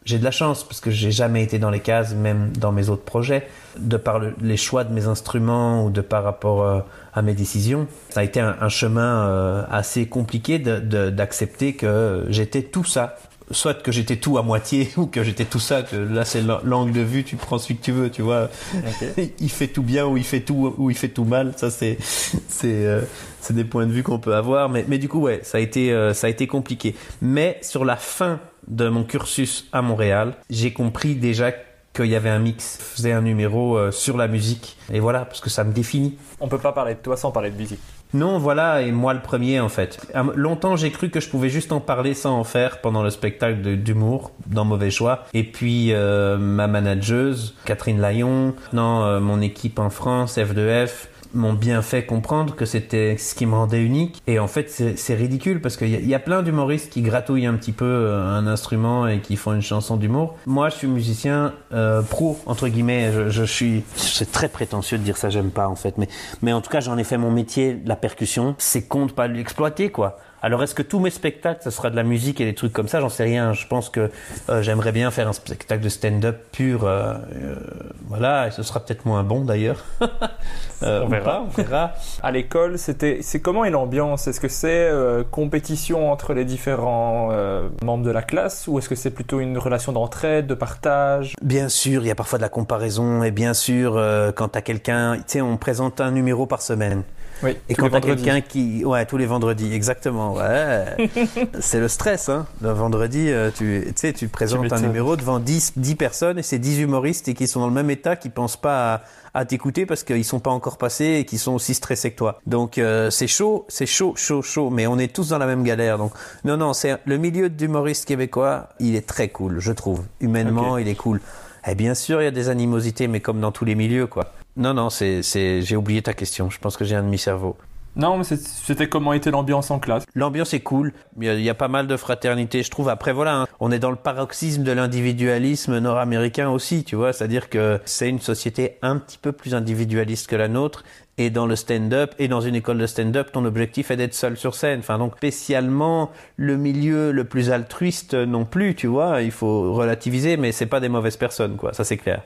j'ai de la chance parce que j'ai jamais été dans les cases, même dans mes autres projets, de par le- les choix de mes instruments ou de par rapport euh, à mes décisions. Ça a été un, un chemin euh, assez compliqué d'accepter que j'étais tout ça. Soit que j'étais tout à moitié ou que j'étais tout ça, que là c'est l'an- l'angle de vue, tu prends celui que tu veux, tu vois. il fait tout bien ou il fait tout ou il fait tout mal, ça c'est c'est euh, c'est des points de vue qu'on peut avoir mais mais du coup ouais, ça a été euh, ça a été compliqué. Mais sur la fin de mon cursus à Montréal, j'ai compris déjà qu'il y avait un mix, je faisais un numéro euh, sur la musique et voilà parce que ça me définit. On peut pas parler de toi sans parler de musique. Non, voilà, et moi le premier en fait. Euh, Longtemps j'ai cru que je pouvais juste en parler sans en faire pendant le spectacle d'humour dans Mauvais Choix. Et puis euh, ma manageuse, Catherine Layon, non, euh, mon équipe en France, F2F, m'ont bien fait comprendre que c'était ce qui me rendait unique. Et en fait c'est ridicule parce qu'il y, a- plein d'humoristes qui gratouillent un petit peu euh, un instrument et qui font une chanson d'humour. Moi je suis musicien euh, pro, entre guillemets, je, je suis... C'est très prétentieux de dire ça, j'aime pas en fait. Mais, mais en tout cas j'en ai fait mon métier, la percussion. C'est con pas l'exploiter quoi. Alors est-ce que tous mes spectacles, ça sera de la musique et des trucs comme ça? J'en sais rien. Je pense que euh, j'aimerais bien faire un spectacle de stand-up pur. euh, euh, voilà, et ce sera peut-être moins bon d'ailleurs. Euh, On verra. on verra. À l'école, c'était, c'est comment est l'ambiance Est-ce que c'est euh, compétition entre les différents euh, membres de la classe ou est-ce que c'est plutôt une relation d'entraide, de partage? Bien sûr, il y a parfois de la comparaison et bien sûr, euh, quand t'as quelqu'un, tu sais, on présente un numéro par semaine. Oui. Et tous quand les t'as vendredis. quelqu'un qui, ouais, tous les vendredis, exactement, ouais, c'est le stress, hein. Le vendredi, euh, tu, tu sais, tu présentes un numéro devant 10, 10 personnes et c'est 10 humoristes et qui sont dans le même état, qui pensent pas à, à t'écouter parce qu'ils sont pas encore passés et qui sont aussi stressés que toi. Donc euh, c'est chaud, c'est chaud, chaud, chaud, mais on est tous dans la même galère. Donc non, non, c'est le milieu d'humoriste québécois, il est très cool, je trouve. Humainement, il est cool. Et bien sûr, il y a des animosités, mais comme dans tous les milieux, quoi. Non, non, c'est, c'est, j'ai oublié ta question. Je pense que j'ai un demi-cerveau. Non, mais c'était comment était l'ambiance en classe L'ambiance est cool. Il y, a, il y a pas mal de fraternité, je trouve. Après, voilà, hein, on est dans le paroxysme de l'individualisme nord-américain aussi, tu vois. C'est-à-dire que c'est une société un petit peu plus individualiste que la nôtre. Et dans le stand-up, et dans une école de stand-up, ton objectif est d'être seul sur scène. Enfin, donc, spécialement, le milieu le plus altruiste non plus, tu vois. Il faut relativiser, mais c'est pas des mauvaises personnes, quoi. Ça, c'est clair.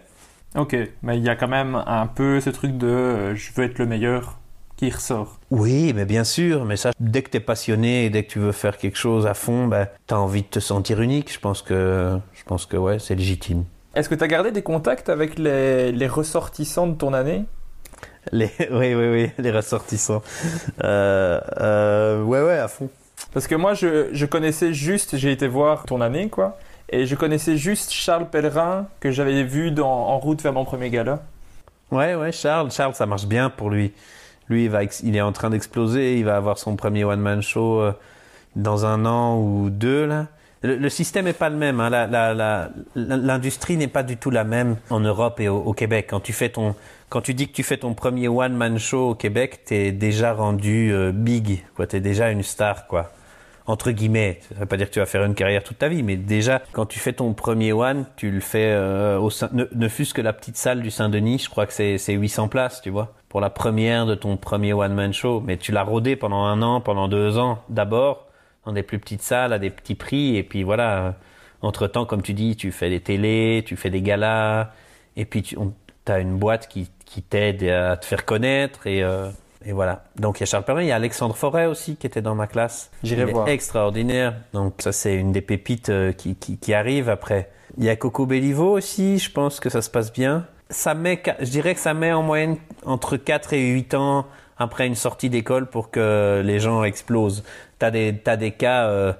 Ok, mais il y a quand même un peu ce truc de euh, je veux être le meilleur qui ressort. Oui, mais bien sûr, mais ça, dès que t'es passionné et dès que tu veux faire quelque chose à fond, ben, t'as envie de te sentir unique. Je pense que, je pense que ouais, c'est légitime. Est-ce que tu as gardé des contacts avec les, les ressortissants de ton année? Les, oui, oui, oui, les ressortissants. Euh, euh, ouais, ouais, à fond. Parce que moi, je, je connaissais juste, j'ai été voir ton année, quoi, et je connaissais juste Charles Pellerin, que j'avais vu en route vers mon premier gala. Ouais, ouais, Charles, Charles, ça marche bien pour lui. Lui, il, va, il est en train d'exploser. Il va avoir son premier one-man show euh, dans un an ou deux, là. Le, système est pas le même. Hein. L'industrie n'est pas du tout la même en Europe et au, au Québec. Quand tu fais ton, quand tu dis que tu fais ton premier one-man show au Québec, t'es déjà rendu euh, big, quoi. T'es déjà une star, quoi. Entre guillemets, ça veut pas dire que tu vas faire une carrière toute ta vie, mais déjà, quand tu fais ton premier one, tu le fais euh, au ne, fût-ce que la petite salle du Saint-Denis, je crois que c'est c'est 800 places, tu vois, pour la première de ton premier one-man show. Mais tu l'as rodé pendant un an, pendant deux ans, d'abord, dans des plus petites salles, à des petits prix, et puis voilà. Entre temps, comme tu dis, tu fais des télés, tu fais des galas, et puis tu as une boîte qui, qui t'aide à te faire connaître, et, euh, et voilà. Donc il y a Charles Perrin, il y a Alexandre Forêt aussi qui était dans ma classe. J'irai voir. extraordinaire. Donc ça c'est une des pépites euh, qui, qui, qui arrive après. Il y a Coco Bellivo aussi, je pense que ça se passe bien. Ça met, je dirais que ça met en moyenne entre 4 et 8 ans après une sortie d'école pour que les gens explosent. T'as des, t'as des cas, euh,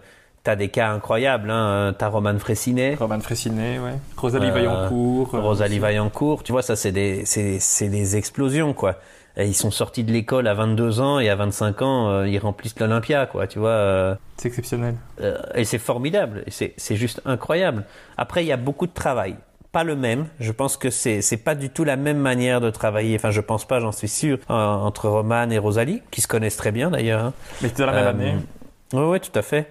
t'as des cas incroyables, hein. T'as Roman Fressinet. Roman Fressinet, ouais. Rosalie Euh, Vaillancourt. euh, Rosalie. Vaillancourt, tu vois, ça c'est des, c'est, c'est des explosions, quoi. Et ils sont sortis de l'école à 22 ans et à 25 ans, euh, ils remplissent l'Olympia, quoi, tu vois. euh, C'est exceptionnel. euh, et c'est formidable, c'est, c'est juste incroyable. Après, il y a beaucoup de travail. Pas le même. Je pense que c'est, c'est pas du tout la même manière de travailler. Enfin, je pense pas, j'en suis sûr, entre Roman et Rosalie, qui se connaissent très bien d'ailleurs. hein. Mais c'était la même Euh, année. Oui, oui, tout à fait.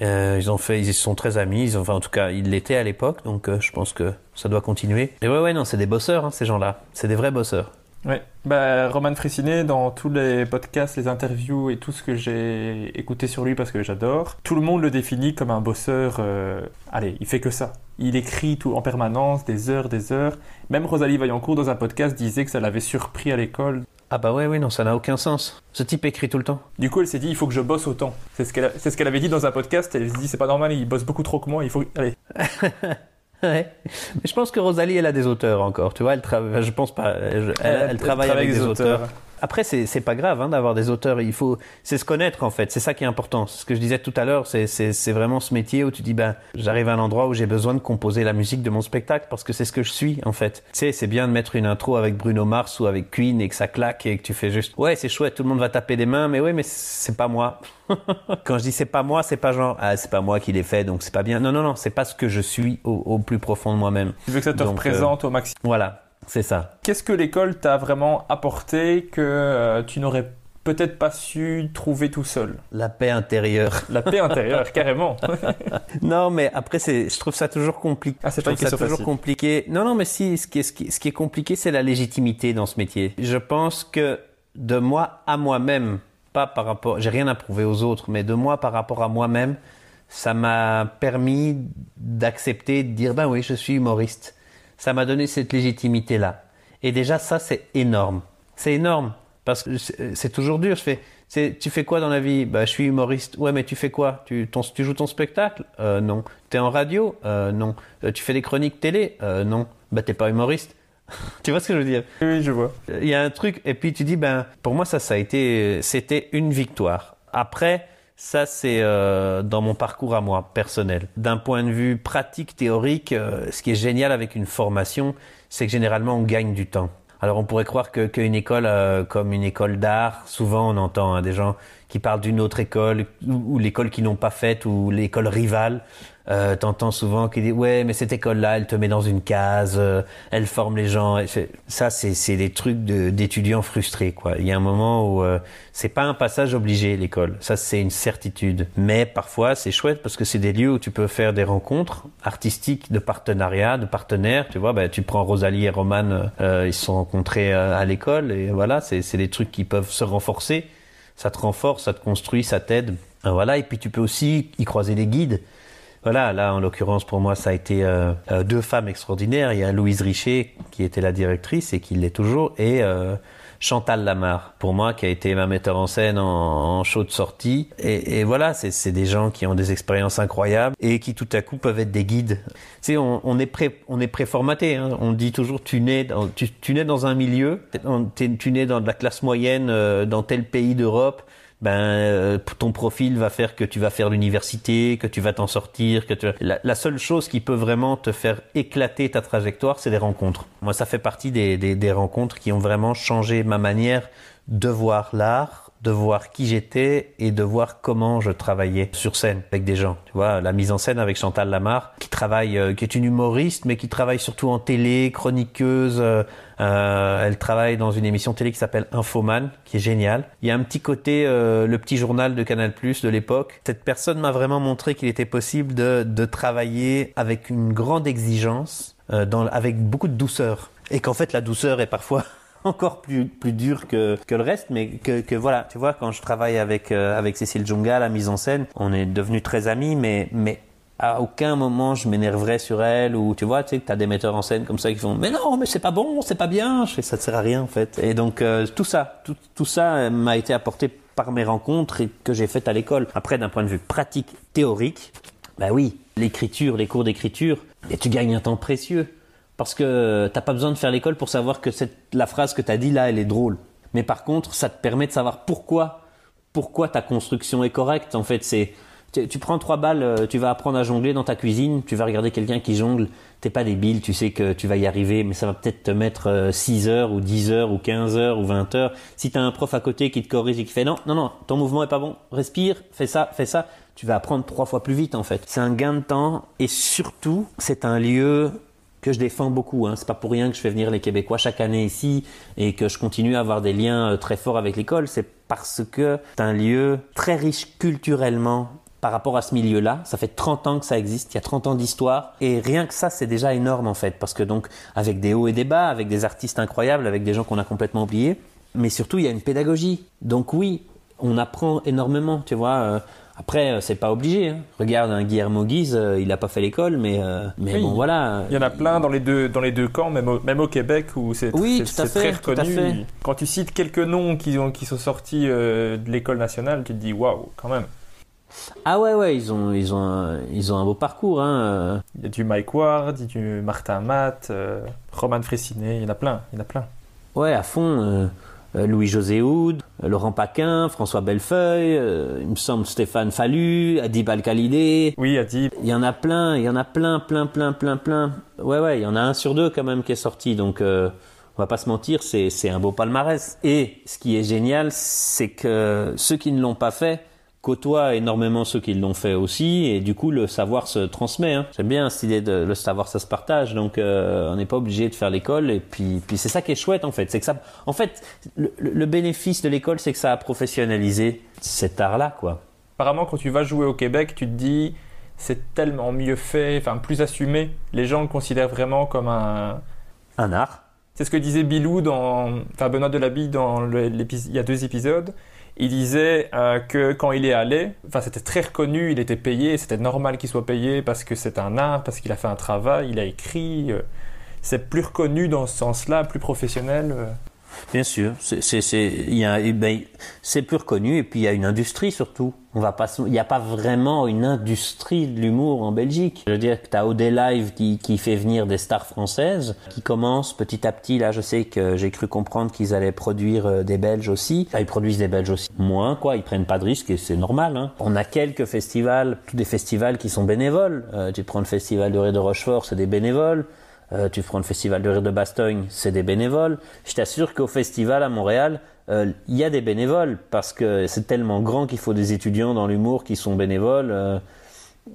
Euh, ils ont fait, ils sont très amis. Ils ont, enfin, en tout cas, ils l'étaient à l'époque, donc euh, je pense que ça doit continuer. Et ouais, ouais, non, c'est des bosseurs, hein, ces gens-là. C'est des vrais bosseurs. Ouais. Bah, Roman Frissinet, dans tous les podcasts, les interviews et tout ce que j'ai écouté sur lui parce que j'adore, tout le monde le définit comme un bosseur. euh, Allez, il fait que ça. Il écrit tout en permanence, des heures, des heures. Même Rosalie Vaillancourt, dans un podcast, disait que ça l'avait surpris à l'école. Ah bah ouais, oui, non, ça n'a aucun sens. Ce type écrit tout le temps. Du coup, elle s'est dit, il faut que je bosse autant. C'est ce qu'elle ce qu'elle avait dit dans un podcast. Elle s'est dit, c'est pas normal, il bosse beaucoup trop que moi. Il faut. Allez. Ouais. Mais je pense que Rosalie, elle a des auteurs encore. Tu vois, elle travaille. Je pense pas. Elle, elle- elle travaille avec, des auteurs. Après, c'est c'est pas grave hein, d'avoir des auteurs. Il faut, c'est se connaître en fait. C'est ça qui est important. Ce que je disais tout à l'heure, c'est c'est c'est vraiment ce métier où tu dis ben j'arrive à un endroit où j'ai besoin de composer la musique de mon spectacle parce que c'est ce que je suis en fait. Tu sais, c'est bien de mettre une intro avec Bruno Mars ou avec Queen et que ça claque et que tu fais juste ouais c'est chouette, tout le monde va taper des mains, mais ouais mais c'est pas moi. Quand je dis c'est pas moi, c'est pas genre ah c'est pas moi qui l'ai fait donc c'est pas bien. Non non non, c'est pas ce que je suis au, au plus profond de moi-même. Tu veux que ça te Donc, euh, représente au maximum. Voilà, c'est ça. Qu'est-ce que l'école t'a vraiment apporté que euh, tu n'aurais peut-être pas su trouver tout seul? La paix intérieure. La paix intérieure, carrément. Non, mais après, c'est, je trouve ça toujours compliqué. Ah, c'est pas une ça question toujours facile. compliqué. Non, non, mais si, ce qui est, ce qui, ce qui est compliqué, c'est la légitimité dans ce métier. Je pense que de moi à moi-même, pas par rapport, j'ai rien à prouver aux autres, mais de moi par rapport à moi-même, ça m'a permis d'accepter, de dire, ben oui, je suis humoriste. Ça m'a donné cette légitimité-là. Et déjà, ça, c'est énorme. C'est énorme. Parce que c'est c'est toujours dur. Je fais, tu fais quoi dans la vie? Bah, je suis humoriste. Ouais, mais tu fais quoi? Tu, ton, tu joues ton spectacle? Euh, Non. T'es en radio? Euh, Non. Euh, tu fais des chroniques télé? Euh, Non. Bah, t'es pas humoriste. tu vois ce que je veux dire? Oui, je vois. il y a un truc et puis tu dis ben pour moi ça ça a été c'était une victoire après ça c'est euh, dans mon parcours à moi personnel. D'un point de vue pratique théorique euh, ce qui est génial avec une formation c'est que généralement on gagne du temps. Alors on pourrait croire que qu'une école euh, comme une école d'art souvent on entend hein, des gens qui parlent d'une autre école ou, ou l'école qu'ils n'ont pas faite ou l'école rivale euh, T'entends souvent qui dit ouais mais cette école-là elle te met dans une case, euh, elle forme les gens. Ça c'est des trucs d'étudiants frustrés quoi. Il y a un moment où euh, c'est pas un passage obligé l'école, ça c'est une certitude. Mais parfois c'est chouette parce que c'est des lieux où tu peux faire des rencontres artistiques de partenariat, de partenaires. Tu vois, bah, tu prends Rosalie et Roman, euh, ils se sont rencontrés à l'école et voilà c'est des trucs qui peuvent se renforcer. Ça te renforce, ça te construit, ça t'aide. Voilà et puis tu peux aussi y croiser des guides. Voilà, là en l'occurrence pour moi ça a été euh, euh, deux femmes extraordinaires. Il y a Louise Richer qui était la directrice et qui l'est toujours et euh, Chantal Lamar pour moi qui a été ma metteur en scène en, en show de sortie. Et, et voilà, c'est des gens qui ont des expériences incroyables et qui tout à coup peuvent être des guides. Tu sais, on, on est pré, on est préformaté. Hein. On dit toujours tu nais dans, tu, tu nais dans un milieu, tu nais dans de la classe moyenne euh, dans tel pays d'Europe ben euh, ton profil va faire que tu vas faire l'université, que tu vas t'en sortir, que tu la, la seule chose qui peut vraiment te faire éclater ta trajectoire, c'est des rencontres. Moi, ça fait partie des, des, des rencontres qui ont vraiment changé ma manière de voir l'art, de voir qui j'étais et de voir comment je travaillais sur scène avec des gens. Tu vois, la mise en scène avec Chantal Lamar, qui travaille, euh, qui est une humoriste, mais qui travaille surtout en télé, chroniqueuse. euh, euh, elle travaille dans une émission télé qui s'appelle Infoman, qui est géniale. Il y a un petit côté, euh, le petit journal de Canal+ de l'époque. Cette personne m'a vraiment montré qu'il était possible de, travailler avec une grande exigence, euh, avec beaucoup de douceur, et qu'en fait la douceur est parfois encore plus plus que que le reste mais que voilà tu vois quand je travaille avec avec Cécile Junga la mise en scène on est devenus très amis mais mais à aucun moment je m'énerverais sur elle ou tu vois tu sais que des metteurs en scène comme ça qui font mais non mais c'est pas bon c'est pas bien je fais ça ne sert à rien en fait et donc euh, tout ça tout ça euh, m'a été apporté par mes rencontres que j'ai faites à l'école après d'un point de vue pratique théorique bah oui l'écriture les cours d'écriture et tu gagnes un temps précieux parce que t'as pas besoin de faire l'école pour savoir que la phrase que t'as dit là, elle est drôle. Mais par contre, ça te permet de savoir pourquoi, pourquoi ta construction est correcte. En fait, c'est, tu, prends trois balles, euh, tu vas apprendre à jongler dans ta cuisine, tu vas regarder quelqu'un qui jongle, t'es pas débile, tu sais que tu vas y arriver, mais ça va peut-être te mettre 6 heures ou 10 heures ou 15 heures ou 20 heures. Si t'as un prof à côté qui te corrige et qui fait non, non, non, ton mouvement est pas bon, respire, fais ça, fais ça, tu vas apprendre trois fois plus vite en fait. C'est un gain de temps et surtout, c'est un lieu que je défends beaucoup. Hein. C'est pas pour rien que je fais venir les Québécois chaque année ici et que je continue à avoir des liens euh, très forts avec l'école. C'est parce que c'est un lieu très riche culturellement par rapport à ce milieu-là. Ça fait 30 ans que ça existe, il y a 30 ans d'histoire. Et rien que ça, c'est déjà énorme en fait. Parce que donc, avec des hauts et des bas, avec des artistes incroyables, avec des gens qu'on a complètement oubliés. Mais surtout, il y a une pédagogie. Donc oui, on apprend énormément, tu vois. Euh, après, euh, c'est pas obligé. hein. Regarde, un Guillermo Guise, euh, il n'a pas fait l'école, mais, euh, mais Oui. bon, voilà. Il y en a plein dans les deux, dans les deux camps, même au, même au Québec où c'est Oui, très reconnu. Quand tu cites quelques noms qui, ont, qui sont sortis euh, de l'école nationale, tu te dis waouh, quand même. Ah ouais, ouais, ils ont, ils ont, un, ils ont un beau parcours. Hein. Il y a du Mike Ward, il y a du Martin Matt, euh, Roman Fressinet, il y en a plein, il y en a plein. Ouais, à fond. euh, euh, Louis-José Houd, Laurent Paquin, François Bellefeuille, il me semble Stéphane Fallu, Adib Al-Khalidé. Oui, Adib. Il y en a plein, il y en a plein, plein, plein, plein, plein. Ouais, ouais, il y en a un sur deux quand même qui est sorti. Donc, on va pas se mentir, c'est un beau palmarès. Et ce qui est génial, c'est que ceux qui ne l'ont pas fait côtoient énormément ceux qui l'ont fait aussi. Et du coup, le savoir se transmet. Hein. J'aime bien cette idée de le savoir, ça se partage. Donc, euh, on n'est pas obligé de faire l'école. Et puis, puis c'est ça qui est chouette en fait. C'est que ça, en fait, le, le bénéfice de l'école, c'est que ça a professionnalisé cet art-là, quoi. Apparemment, quand tu vas jouer au Québec, tu te dis c'est tellement mieux fait, enfin plus assumé. Les gens le considèrent vraiment comme un. Un art. C'est ce que disait Bilou dans. Enfin, Benoît Delabille dans le- il y a deux épisodes. Il disait euh, que quand il est allé, enfin c'était très reconnu, il était payé, c'était normal qu'il soit payé parce que c'est un art, parce qu'il a fait un travail, il a écrit. euh, c'est plus reconnu dans ce sens-là, plus professionnel. Bien sûr, c'est eh ben, plus reconnu et puis il y a une industrie surtout. On va pas il n'y a pas vraiment une industrie de l'humour en Belgique. Je veux dire que tu as OD Live qui qui fait venir des stars françaises qui commencent petit à petit là, je sais que j'ai cru comprendre qu'ils allaient produire euh, des Belges aussi. Enfin, ils produisent des Belges aussi. Moins quoi, ils prennent pas de risques et c'est normal hein. On a quelques festivals, tous des festivals qui sont bénévoles. Euh, tu prends le festival de Ré de Rochefort, c'est des bénévoles. Euh, tu prends le festival de rire de Bastogne, c'est des bénévoles. Je t'assure qu'au festival à Montréal, euh, il y a des bénévoles parce que c'est tellement grand qu'il faut des étudiants dans l'humour qui sont bénévoles, euh,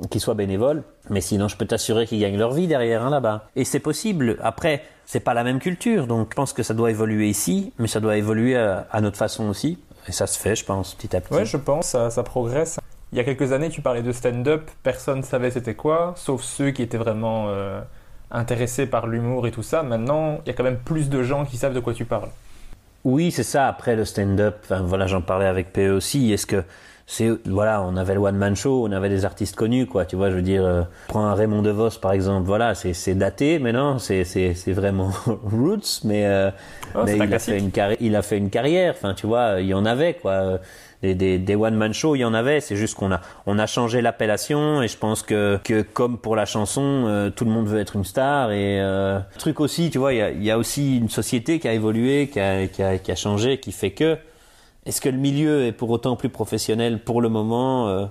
qui soient bénévoles. Mais sinon, je peux t'assurer qu'ils gagnent leur vie derrière hein, là-bas. Et c'est possible. Après, c'est pas la même culture, donc je pense que ça doit évoluer ici, mais ça doit évoluer à, notre façon aussi. Et ça se fait, je pense, petit à petit. Ouais, je pense, ça, ça progresse. Il y a quelques années, tu parlais de stand-up, personne ne savait c'était quoi, sauf ceux qui étaient vraiment euh, intéressés par l'humour et tout ça. Maintenant, il y a quand même plus de gens qui savent de quoi tu parles. Oui, c'est ça. Après le stand-up, enfin, voilà, j'en parlais avec PE aussi. Est-ce que c'est voilà, on avait le one man show, on avait des artistes connus, quoi. Tu vois, je veux dire, euh, prends un Raymond DeVos par exemple. Voilà, c'est c'est daté, mais non, c'est c'est c'est vraiment roots, mais euh, Oh, mais un il a fait une carrière, il a fait une carrière. Enfin, tu vois, il y en avait quoi. Des, des, des one man show, il y en avait. C'est juste qu'on a on a changé l'appellation et je pense que que comme pour la chanson, euh, tout le monde veut être une star et euh, truc aussi, tu vois, il y a, il y a aussi une société qui a évolué, qui a, qui a qui a changé, qui fait que est-ce que le milieu est pour autant plus professionnel pour le moment Euh,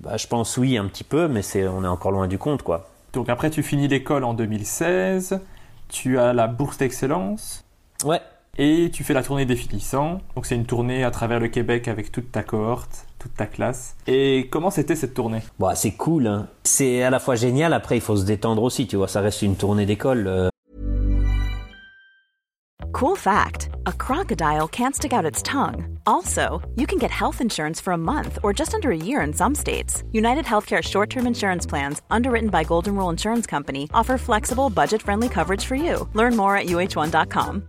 bah, Je pense oui, un petit peu, mais c'est, on est encore loin du compte, quoi. Donc après, tu finis l'école en 2016, tu as la bourse d'excellence Ouais. Et tu fais la tournée des finissants. Donc c'est une tournée à travers le Québec avec toute ta cohorte, toute ta classe. Et comment c'était cette tournée? Bon, c'est cool. Hein. C'est à la fois génial. Après, il faut se détendre aussi, tu vois. Ça reste une tournée d'école. euh. Cool fact a crocodile can't stick out its tongue. Also, you can get health insurance for a month or just under a year in some states. United Healthcare short term insurance plans, underwritten by Golden Rule Insurance Company, offer flexible, budget friendly coverage for you. Learn more at uh1.com.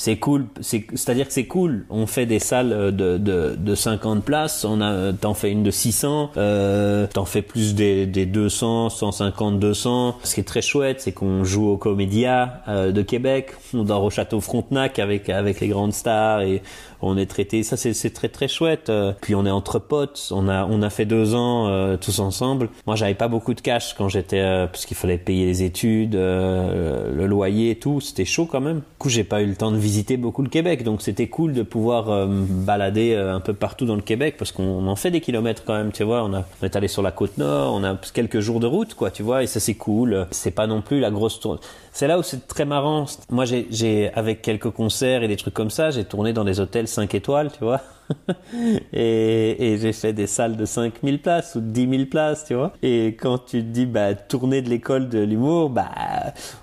C'est cool. C'est, c'est-à-dire que c'est cool. On fait des salles euh, de, de, de 50 places. On a, t'en fais une de 600. Euh, t'en fais plus des, des 200, 150, 200. Ce qui est très chouette, c'est qu'on joue au Comédia euh, de Québec. On dort au Château Frontenac avec avec les grandes stars et on est traité. Ça, c'est très très chouette. Euh, Puis on est entre potes. On a on a fait deux ans euh, tous ensemble. Moi, j'avais pas beaucoup de cash quand j'étais euh, parce qu'il fallait payer les études, euh, le loyer et tout. C'était chaud quand même. Du coup, j'ai pas eu le temps de visiter beaucoup le Québec, donc c'était cool de pouvoir euh, balader euh, un peu partout dans le Québec parce qu'on en fait des kilomètres quand même. Tu vois, on a on est allé sur la côte nord, on a quelques jours de route, quoi. Tu vois, et ça c'est cool. C'est pas non plus la grosse tour. C'est là où c'est très marrant. Moi, j'ai, avec quelques concerts et des trucs comme ça, j'ai tourné dans des hôtels 5 étoiles, tu vois. et, j'ai fait des salles de 5000 places ou de 10 000 places, tu vois. Et quand tu te dis, bah, tourner de l'école de l'humour, bah,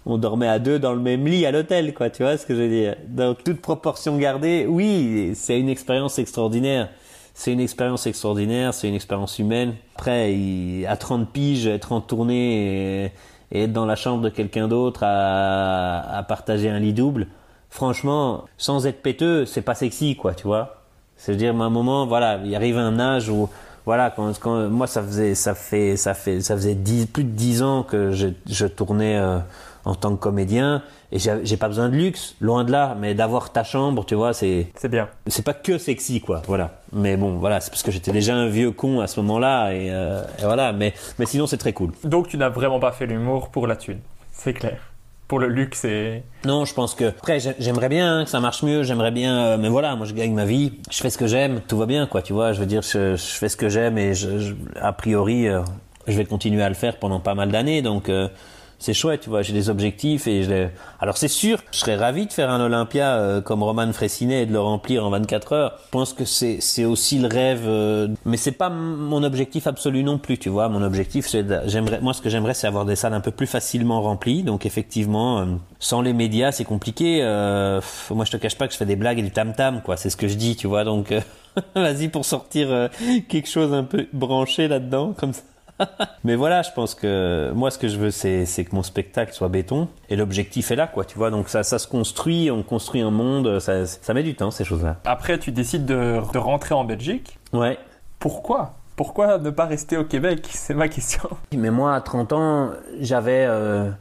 on dormait à deux dans le même lit à l'hôtel, quoi, tu vois ce que je veux dire. Donc, toute proportion gardée, oui, c'est une expérience extraordinaire. C'est une expérience extraordinaire, c'est une expérience humaine. Après, à 30 piges, être en tournée et, être dans la chambre de quelqu'un d'autre à, partager un lit double, franchement, sans être péteux, c'est pas sexy, quoi, tu vois. C'est-à-dire, à un moment, voilà, il arrive un âge où, voilà, quand, quand moi, ça faisait, ça fait, ça fait, ça faisait dix- plus de 10 ans que je, je tournais euh, en tant que comédien et j'ai pas besoin de luxe, loin de là, mais d'avoir ta chambre, tu vois, c'est, C'est bien. c'est pas que sexy quoi voilà mais bon voilà c'est parce que j'étais déjà un vieux con à ce moment-là et, euh, et voilà mais mais sinon c'est très cool Donc tu n'as vraiment pas fait l'humour pour la thune. C'est clair. Pour le luxe et... non je pense que après j'ai- j'aimerais bien que ça marche mieux j'aimerais bien euh, mais voilà moi je gagne ma vie je fais ce que j'aime tout va bien quoi tu vois je veux dire je, je fais ce que j'aime et je, je- a priori euh, je vais continuer à le faire pendant pas mal d'années donc euh, c'est chouette, tu vois, j'ai des objectifs et je les... Alors c'est sûr, je serais ravi de faire un Olympia euh, comme Roman Fressinet et de le remplir en 24 heures. Je pense que c'est c'est aussi le rêve, euh, mais c'est pas mon objectif absolu non plus, tu vois. Mon objectif, c'est j'aimerais, moi ce que j'aimerais, c'est avoir des salles un peu plus facilement remplies. Donc effectivement, euh, sans les médias, c'est compliqué. Euh, pff, moi, je te cache pas que je fais des blagues et du tam tam, quoi. C'est ce que je dis, tu vois. Donc euh, vas-y pour sortir quelque chose un peu branché là-dedans, comme ça. Mais voilà, je pense que moi, ce que je veux, c'est que mon spectacle soit béton. Et l'objectif est là, quoi, tu vois. Donc ça, ça se construit, on construit un monde, ça, ça met du temps, ces choses-là. Après, tu décides de, de rentrer en Belgique. Ouais. Pourquoi? Pourquoi ne pas rester au Québec? C'est ma question. Mais moi, à 30 ans, j'avais euh,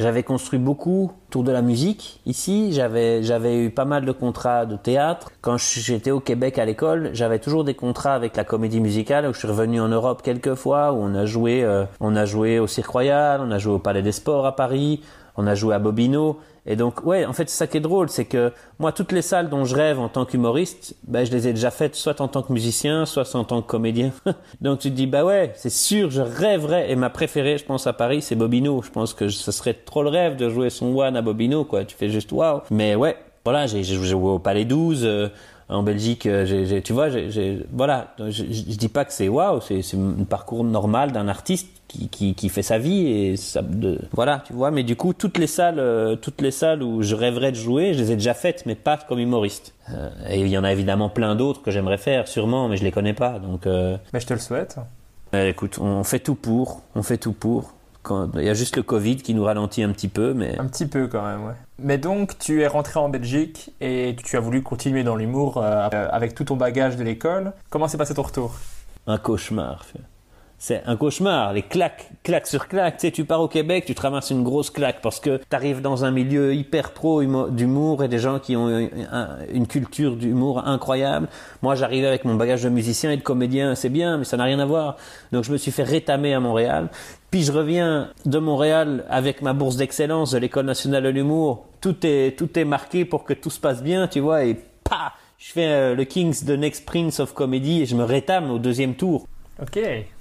j'avais construit beaucoup autour de la musique. Ici, j'avais j'avais eu pas mal de contrats de théâtre. Quand j'étais au Québec à l'école, j'avais toujours des contrats avec la comédie musicale. Où je suis revenu en Europe quelques fois, où on a joué euh, on a joué au Cirque Royal, on a joué au Palais des Sports à Paris, on a joué à Bobino. Et donc, ouais, en fait, c'est ça qui est drôle, c'est que moi, toutes les salles dont je rêve en tant qu'humoriste, ben, je les ai déjà faites soit en tant que musicien, soit en tant que comédien. donc, tu te dis, bah ouais, c'est sûr, je rêverais. Et ma préférée, je pense, à Paris, c'est Bobino. Je pense que ce serait trop le rêve de jouer son one à Bobino, quoi. Tu fais juste waouh. Mais ouais, voilà, j'ai joué au Palais 12. euh, en Belgique, euh, j'ai, tu vois, j'ai, voilà, je, je, dis pas que c'est waouh, c'est, c'est un parcours normal d'un artiste qui, qui, qui fait sa vie et ça, de, voilà, tu vois. Mais du coup, toutes les salles, euh, toutes les salles où je rêverais de jouer, je les ai déjà faites, mais pas comme humoriste. Euh, et il y en a évidemment plein d'autres que j'aimerais faire, sûrement, mais je les connais pas. Donc, euh, Mais je te le souhaite. euh, écoute, on fait tout pour, on fait tout pour. Quand, il y a juste le Covid qui nous ralentit un petit peu, mais Un petit peu quand même, ouais. Mais donc, tu es rentré en Belgique et tu as voulu continuer dans l'humour euh, avec tout ton bagage de l'école. Comment s'est passé ton retour? Un cauchemar. C'est un cauchemar, les claques, claques sur claques. Tu sais, tu pars au Québec, tu te ramasses une grosse claque parce que tu arrives dans un milieu hyper pro humo- d'humour et des gens qui ont un- un- une culture d'humour incroyable. Moi, j'arrivais avec mon bagage de musicien et de comédien, c'est bien, mais ça n'a rien à voir. Donc, je me suis fait rétamer à Montréal. Puis, je reviens de Montréal avec ma bourse d'excellence de l'École nationale de l'humour. Tout est, tout est marqué pour que tout se passe bien, tu vois, et pa! Je fais euh, le King's The Next Prince of Comedy et je me rétame au deuxième tour. Ok.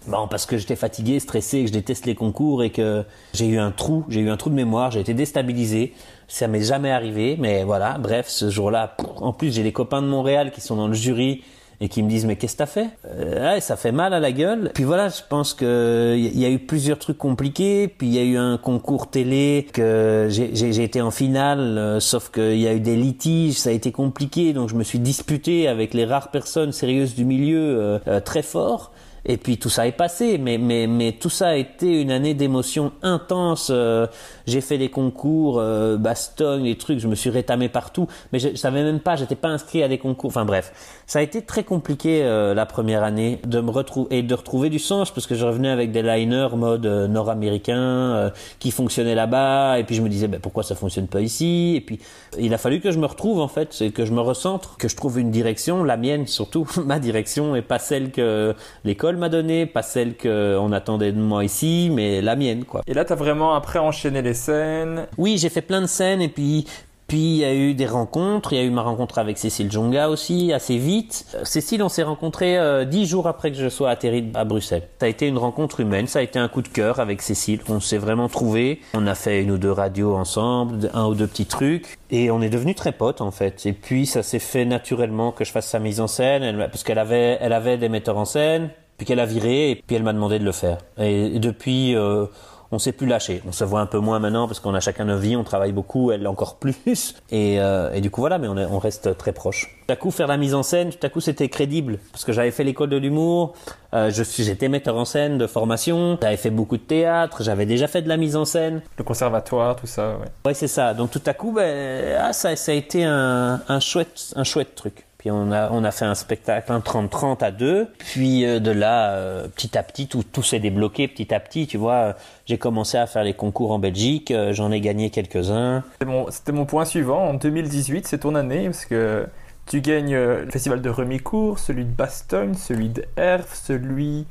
Bon, parce que j'étais fatigué, stressé, que je déteste les concours et que j'ai eu un trou, j'ai eu un trou de mémoire, j'ai été déstabilisé. Ça m'est jamais arrivé, mais voilà, bref, ce jour-là, en plus j'ai des copains de Montréal qui sont dans le jury et qui me disent mais qu'est-ce que t'as fait? Euh, ouais, Ça fait mal à la gueule. Puis voilà, je pense que il y a eu plusieurs trucs compliqués. Puis il y a eu un concours télé que j'ai- été en finale, euh, sauf qu'il y a eu des litiges, ça a été compliqué. Donc je me suis disputé avec les rares personnes sérieuses du milieu euh, très fort. Et puis tout ça est passé, mais, mais, mais tout ça a été une année d'émotions intenses. Euh, j'ai fait des concours, euh, Bastogne, des trucs, je me suis rétamé partout, mais je, je savais même pas, j'étais pas inscrit à des concours. Enfin bref, ça a été très compliqué euh, la première année de me retrouver et de retrouver du sens parce que je revenais avec des liners mode euh, nord-américain qui fonctionnaient là-bas et puis je me disais ben, pourquoi ça fonctionne pas ici? Et puis il a fallu que je me retrouve en fait, c'est que je me recentre, que je trouve une direction, la mienne surtout, ma direction et pas celle que l'école m'a donnée, pas celle qu'on attendait de moi ici, mais la mienne quoi. Et là, tu as vraiment après enchaîné les scènes. Oui, j'ai fait plein de scènes et puis puis il y a eu des rencontres, il y a eu ma rencontre avec Cécile Jonga aussi, assez vite. Euh, Cécile, on s'est rencontrés euh, dix jours après que je sois atterri à Bruxelles. Ça a été une rencontre humaine, ça a été un coup de cœur avec Cécile. On s'est vraiment trouvés. On a fait une ou deux radios ensemble, un ou deux petits trucs. Et on est devenus très potes en fait. Et puis ça s'est fait naturellement que je fasse sa mise en scène, elle- parce qu'elle avait, elle avait des metteurs en scène, puis qu'elle a viré, et puis elle m'a demandé de le faire. Et, et depuis... euh, on s'est plus lâché. On se voit un peu moins maintenant parce qu'on a chacun nos vies, on travaille beaucoup, elle encore plus. Et, euh, et du coup voilà, mais on, est- on reste très proches. Tout à coup faire la mise en scène, tout à coup c'était crédible parce que j'avais fait l'école de l'humour, euh, je suis, j'étais metteur en scène de formation, j'avais fait beaucoup de théâtre, j'avais déjà fait de la mise en scène. Le conservatoire, tout ça, ouais. Ouais, c'est ça. Donc tout à coup, ben, ah, ça, ça a été un, un chouette, un chouette truc. Puis on a, on a fait un spectacle, un 30-30 à deux. Puis euh, de là, euh, petit à petit, tout, tout s'est débloqué petit à petit. Tu vois, j'ai commencé à faire les concours en Belgique. euh, J'en ai gagné quelques-uns. C'était mon, point suivant. En 2018, c'est ton année parce que tu gagnes le festival de Remicourt, celui de Bastogne, celui de Herve, celui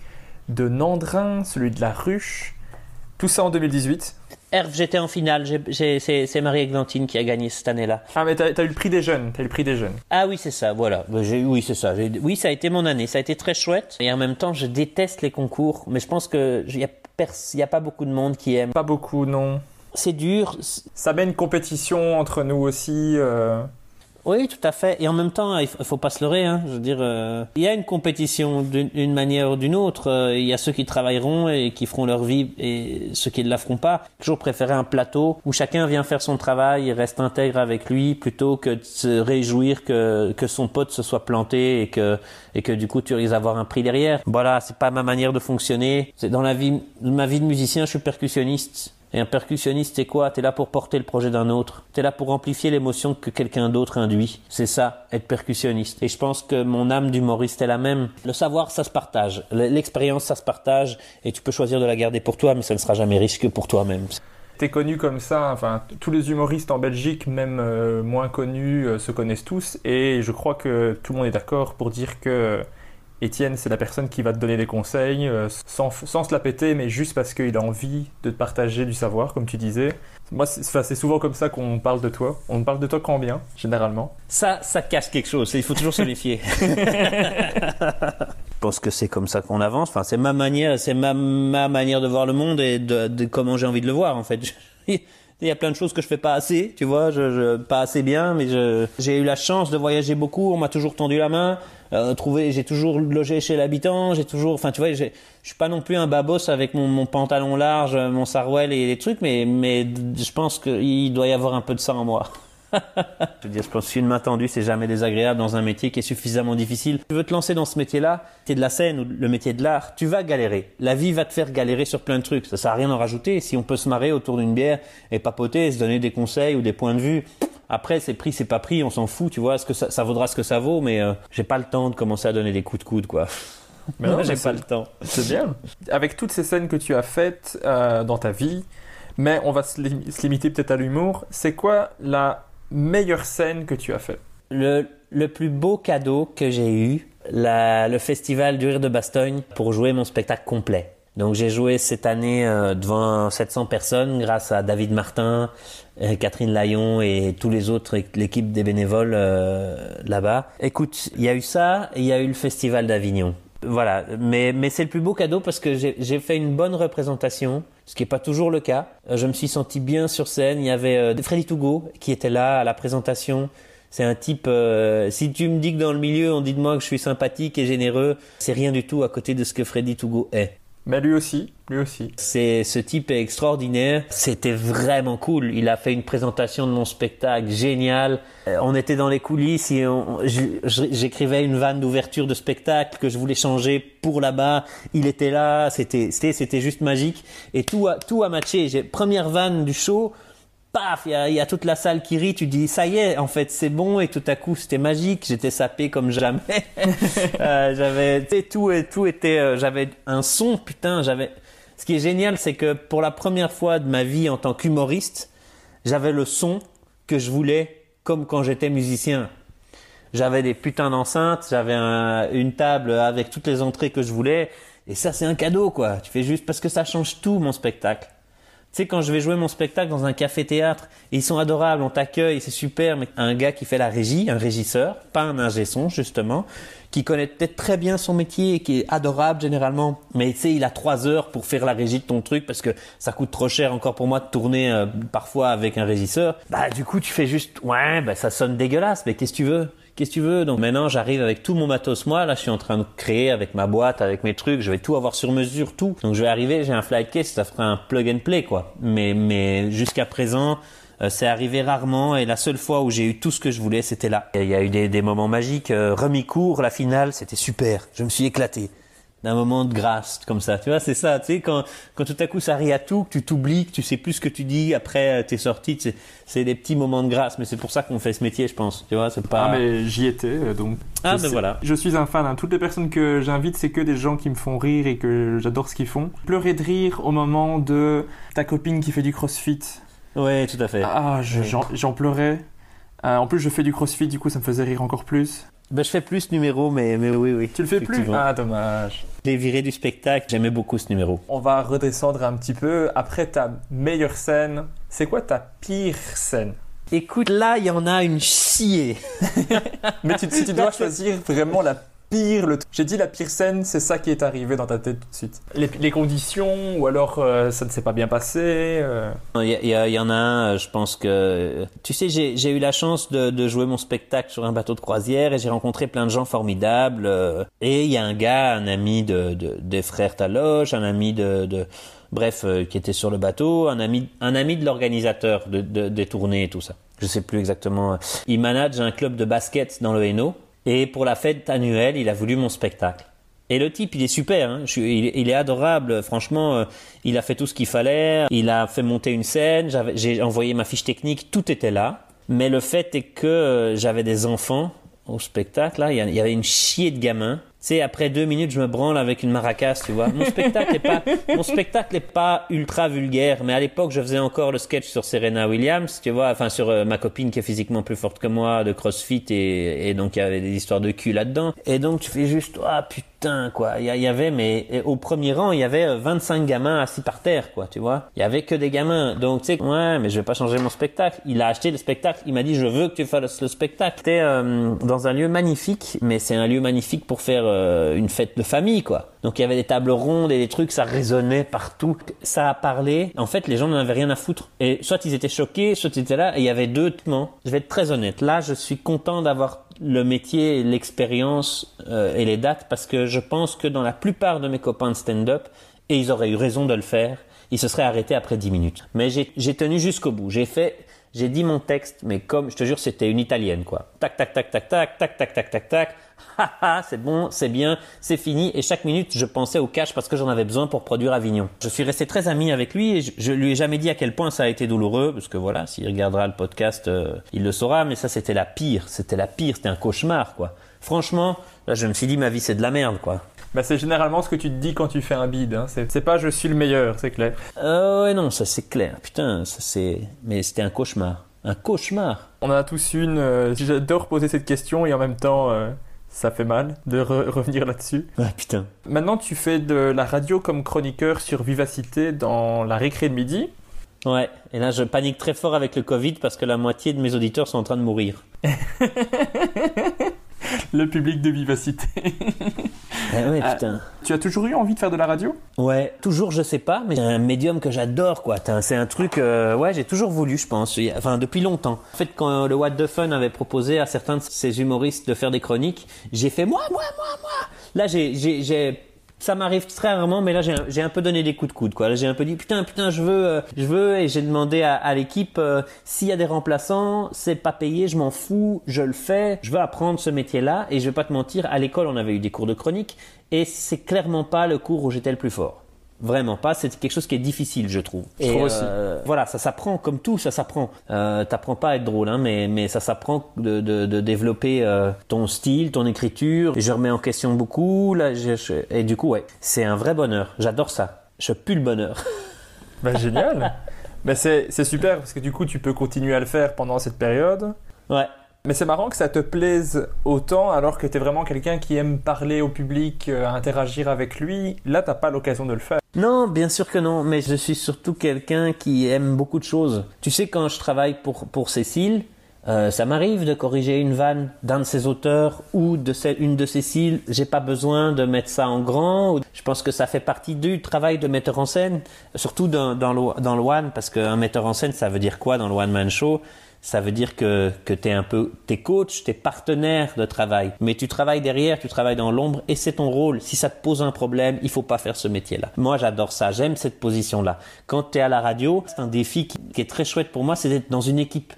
de Nandrin, celui de La Ruche. Tout ça en 2018. Herve, j'étais en finale. C'est Marie-Églantine qui a gagné cette année-là. Ah, mais t'as as eu le prix des jeunes. T'as eu le prix des jeunes. Ah oui, c'est ça, voilà. J'ai- Oui, c'est ça. Oui, ça a été mon année. Ça a été très chouette. Et en même temps, je déteste les concours. Mais je pense que il n'y a pas beaucoup de monde qui aime. Pas beaucoup, non. C'est dur. Ça met une compétition entre nous aussi. euh. Oui, tout à fait. Et en même temps, il faut, pas se leurrer. Hein. Je veux dire, euh, il y a une compétition d'une d'une manière ou d'une autre. Euh, Il y a ceux qui travailleront et qui feront leur vie et ceux qui ne la feront pas. Toujours préférer un plateau où chacun vient faire son travail et reste intègre avec lui plutôt que de se réjouir que, que son pote se soit planté et que, et que du coup tu risques d'avoir un prix derrière. Voilà, c'est pas ma manière de fonctionner. C'est dans la vie, ma vie de musicien, je suis percussionniste. Et un percussionniste, c'est quoi? T'es là pour porter le projet d'un autre. T'es là pour amplifier l'émotion que quelqu'un d'autre induit. C'est ça, être percussionniste. Et je pense que mon âme d'humoriste est la même. Le savoir, ça se partage. L'expérience, ça se partage. Et tu peux choisir de la garder pour toi, mais ça ne sera jamais riche que pour toi-même. T'es connu comme ça, enfin, tous les humoristes en Belgique, même euh, moins connus, euh, se connaissent tous, et je crois que tout le monde est d'accord pour dire que Étienne, c'est la personne qui va te donner des conseils, euh, sans, sans se la péter, mais juste parce qu'il a envie de te partager du savoir, comme tu disais. Moi, c'est souvent comme ça qu'on parle de toi. On parle de toi qu'en bien, généralement. Ça, ça cache quelque chose. Il faut toujours se méfier. Je pense que c'est comme ça qu'on avance. Enfin, c'est ma manière, c'est ma, ma manière de voir le monde et de, de comment j'ai envie de le voir, en fait. Il y a plein de choses que je fais pas assez, tu vois, je, je pas assez bien, mais j'ai eu la chance de voyager beaucoup. On m'a toujours tendu la main, euh, trouvé, j'ai toujours logé chez l'habitant, j'ai toujours, enfin, tu vois, je suis pas non plus un babos avec mon, mon pantalon large, mon sarouel et les trucs, mais, mais je pense qu'il doit y avoir un peu de ça en moi. Je veux dire, je pense qu'une main tendue, c'est jamais désagréable dans un métier qui est suffisamment difficile. Tu veux te lancer dans ce métier-là, t'es de la scène ou le métier de l'art, tu vas galérer. La vie va te faire galérer sur plein de trucs. Ça sert à rien d'en rajouter. Si on peut se marrer autour d'une bière et papoter, se donner des conseils ou des points de vue, après, c'est pris, c'est pas pris, on s'en fout, tu vois. Est-ce que ça, ça vaudra ce que ça vaut, mais euh, j'ai pas le temps de commencer à donner des coups de coude, quoi. Mais non, j'ai pas le temps. C'est bien. Avec toutes ces scènes que tu as faites euh, dans ta vie, mais on va se, lim- se limiter peut-être à l'humour, c'est quoi la meilleure scène que tu as faite? Le, le plus beau cadeau que j'ai eu, la- le festival du rire de Bastogne pour jouer mon spectacle complet. Donc j'ai joué cette année euh, devant 700 personnes grâce à David Martin, euh, Catherine Layon et tous les autres, l'équipe des bénévoles euh, là-bas. Écoute, il y a eu ça il y a eu le festival d'Avignon. Voilà, mais, mais c'est le plus beau cadeau parce que j'ai fait une bonne représentation, ce qui n'est pas toujours le cas. Je me suis senti bien sur scène. Il y avait Freddy Tougo qui était là à la présentation. C'est un type. si tu me dis que dans le milieu on dit de moi que je suis sympathique et généreux, c'est rien du tout à côté de ce que Freddy Tougo est. Mais lui aussi, lui aussi. C'est ce type est extraordinaire. C'était vraiment cool. Il a fait une présentation de mon spectacle génial. Euh, On était dans les coulisses et j'écrivais une vanne d'ouverture de spectacle que je voulais changer pour là-bas. Il était là. C'était c'était juste magique et tout a tout a matché. Première vanne du show. Paf, il y a, il y a toute la salle qui rit. Tu dis ça y est, en fait c'est bon et tout à coup c'était magique. J'étais sapé comme jamais. Euh, j'avais tout et tout était. euh, j'avais un son putain. J'avais. Ce qui est génial, c'est que pour la première fois de ma vie en tant qu'humoriste, j'avais le son que je voulais comme quand j'étais musicien. J'avais des putains d'enceintes, j'avais un- une table avec toutes les entrées que je voulais. Et ça, c'est un cadeau, quoi. Tu fais juste parce que ça change tout, mon spectacle. Tu sais, quand je vais jouer mon spectacle dans un café-théâtre, ils sont adorables, on t'accueille, c'est super, mais un gars qui fait la régie, un régisseur, pas un ingé son, justement, qui connaît peut-être très bien son métier et qui est adorable généralement, mais tu sais, il a trois heures pour faire la régie de ton truc parce que ça coûte trop cher encore pour moi de tourner euh, parfois avec un régisseur. Bah, du coup, tu fais juste, ouais, bah, ça sonne dégueulasse, mais qu'est-ce que tu veux? Qu'est-ce que tu veux? Donc maintenant, j'arrive avec tout mon matos. Moi, là, je suis en train de créer avec ma boîte, avec mes trucs. Je vais tout avoir sur mesure, tout. Donc je vais arriver, j'ai un flight case, ça fera un plug and play, quoi. Mais, mais jusqu'à présent, euh, c'est arrivé rarement. Et la seule fois où j'ai eu tout ce que je voulais, c'était là. Il y a eu des, des moments magiques. Euh, remis court, la finale, c'était super. Je me suis éclaté. D'un moment de grâce, comme ça. Tu vois, c'est ça. Tu sais, quand, quand tout à coup ça rit à tout, que tu t'oublies, que tu sais plus ce que tu dis après euh, t'es sorti, c'est, c'est des petits moments de grâce. Mais c'est pour ça qu'on fait ce métier, je pense. Tu vois, c'est pas. Ah, mais j'y étais, euh, donc. Ah, ben sais- voilà. Je suis un fan. hein. Toutes les personnes que j'invite, c'est que des gens qui me font rire et que j'adore ce qu'ils font. Pleurer de rire au moment de ta copine qui fait du crossfit. Ouais, tout à fait. Ah, je- j'en j'en pleurais. Euh, en plus, je fais du crossfit, du coup, ça me faisait rire encore plus. Ben, je fais plus ce numéro, mais, mais oui, oui. Tu le fais plus? Ah, dommage. Je l'ai viré du spectacle, j'aimais beaucoup ce numéro. On va redescendre un petit peu. Après ta meilleure scène, c'est quoi ta pire scène? Écoute, là, il y en a une chier. Mais tu, si tu dois choisir vraiment la pire, le... j'ai dit la pire scène, c'est ça qui est arrivé dans ta tête tout de suite. Les, conditions, ou alors euh, ça ne s'est pas bien passé. euh. Il y, en a un, euh, je pense que... Tu sais, j'ai eu la chance de, jouer mon spectacle sur un bateau de croisière et j'ai rencontré plein de gens formidables. Et il y a un gars, un ami de, de- des frères Taloche, un ami de... bref, qui était sur le bateau, un ami, un ami de l'organisateur de, de- des tournées et tout ça. Je sais plus exactement. Il manage un club de basket dans le Hainaut. Et pour la fête annuelle, il a voulu mon spectacle. Et le type, il est super, hein. Il, est adorable. Franchement, euh, il a fait tout ce qu'il fallait. Il a fait monter une scène. J'ai envoyé ma fiche technique, tout était là. Mais le fait est que euh, j'avais des enfants au spectacle. Là, il y, a- il y avait une chier de gamins. Tu sais, après deux minutes, je me branle avec une maracasse, tu vois. Mon spectacle est pas, mon spectacle est pas ultra vulgaire, mais à l'époque, je faisais encore le sketch sur Serena Williams, tu vois, enfin sur euh, ma copine qui est physiquement plus forte que moi, de CrossFit, et, et donc il y avait des histoires de cul là-dedans. Et donc tu fais juste, ah putain, quoi. Il y, avait, mais au premier rang, il y avait euh, 25 gamins assis par terre, quoi, tu vois. Il y avait que des gamins. Donc tu sais, ouais, mais je vais pas changer mon spectacle. Il a acheté le spectacle, il m'a dit, je veux que tu fasses le spectacle. C'était euh, dans un lieu magnifique, mais c'est un lieu magnifique pour faire euh, une fête de famille, quoi. Donc il y avait des tables rondes et des trucs, ça résonnait partout. Ça a parlé. En fait, les gens n'en avaient rien à foutre. Et soit ils étaient choqués, soit ils étaient là, et il y avait deux traitements. Je vais être très honnête. Là, je suis content d'avoir le métier, l'expérience euh, et les dates parce que je pense que dans la plupart de mes copains de stand-up, et ils auraient eu raison de le faire, ils se seraient arrêtés après 10 minutes. Mais j'ai tenu jusqu'au bout. J'ai fait, j'ai dit mon texte, mais comme, je te jure, c'était une italienne, quoi. Tac, tac, tac, tac, tac, tac, tac, tac, tac. Ha, ha, c'est bon, c'est bien, c'est fini. Et chaque minute, je pensais au cash parce que j'en avais besoin pour produire Avignon. Je suis resté très ami avec lui et je, je lui ai jamais dit à quel point ça a été douloureux parce que voilà, s'il regardera le podcast, euh, il le saura. Mais ça, c'était la pire. C'était la pire. C'était un cauchemar, quoi. Franchement, là, je me suis dit, ma vie, c'est de la merde, quoi. Bah, c'est généralement ce que tu te dis quand tu fais un bid. Hein. C'est pas je suis le meilleur, c'est clair. Euh, ouais, non, ça c'est clair. Putain, ça c'est. Mais c'était un cauchemar. Un cauchemar. On a tous une. euh, J'adore poser cette question et en même temps, euh, ça fait mal de re- revenir là-dessus. Ah putain. Maintenant, tu fais de la radio comme chroniqueur sur Vivacité dans la récré de midi. Ouais, et là je panique très fort avec le Covid parce que la moitié de mes auditeurs sont en train de mourir. Le public de Vivacité. Eh ouais, Ah. putain. tu as toujours eu envie de faire de la radio? Ouais, toujours je sais pas, mais c'est un médium que j'adore quoi. C'est un truc, euh, ouais, j'ai toujours voulu, je pense. Enfin, depuis longtemps. En fait, quand euh, le What the Fun avait proposé à certains de ces humoristes de faire des chroniques, j'ai fait moi, moi, moi, moi. Là, j'ai, j'ai, j'ai Ça m'arrive très rarement, mais là j'ai un, peu donné des coups de coude. Quoi. Là j'ai un peu dit putain, putain, je veux, euh, je veux, et j'ai demandé à, à l'équipe euh, s'il y a des remplaçants, c'est pas payé, je m'en fous, je le fais, je veux apprendre ce métier-là. Et je vais pas te mentir, à l'école on avait eu des cours de chronique, et c'est clairement pas le cours où j'étais le plus fort. Vraiment pas, c'est quelque chose qui est difficile, je trouve. Je Et, trouve aussi. euh, voilà, ça s'apprend comme tout, ça s'apprend. Euh, T'apprends pas à être drôle, hein, mais mais ça s'apprend de, de, de développer euh, ton style, ton écriture. Je remets en question beaucoup là, je- je- et du coup ouais, c'est un vrai bonheur. J'adore ça. Je pue le bonheur. Bah, génial. Mais c'est c'est super parce que du coup, tu peux continuer à le faire pendant cette période. Ouais. Mais c'est marrant que ça te plaise autant alors que tu es vraiment quelqu'un qui aime parler au public, euh, interagir avec lui. Là, t'as pas l'occasion de le faire. Non, bien sûr que non, mais je suis surtout quelqu'un qui aime beaucoup de choses. Tu sais, quand je travaille pour, pour Cécile, euh, ça m'arrive de corriger une vanne d'un de ses auteurs ou de celle- une de Cécile. J'ai pas besoin de mettre ça en grand. Je pense que ça fait partie du travail de metteur en scène, surtout dans, dans, dans le one, parce qu'un metteur en scène, ça veut dire quoi dans le one-man show ça veut dire que, que tu es un peu, t'es coach, t'es partenaire de travail. Mais tu travailles derrière, tu travailles dans l'ombre et c'est ton rôle. Si ça te pose un problème, il faut pas faire ce métier-là. Moi, j'adore ça. J'aime cette position-là. Quand tu es à la radio, c'est un défi qui, qui est très chouette pour moi, c'est d'être dans une équipe.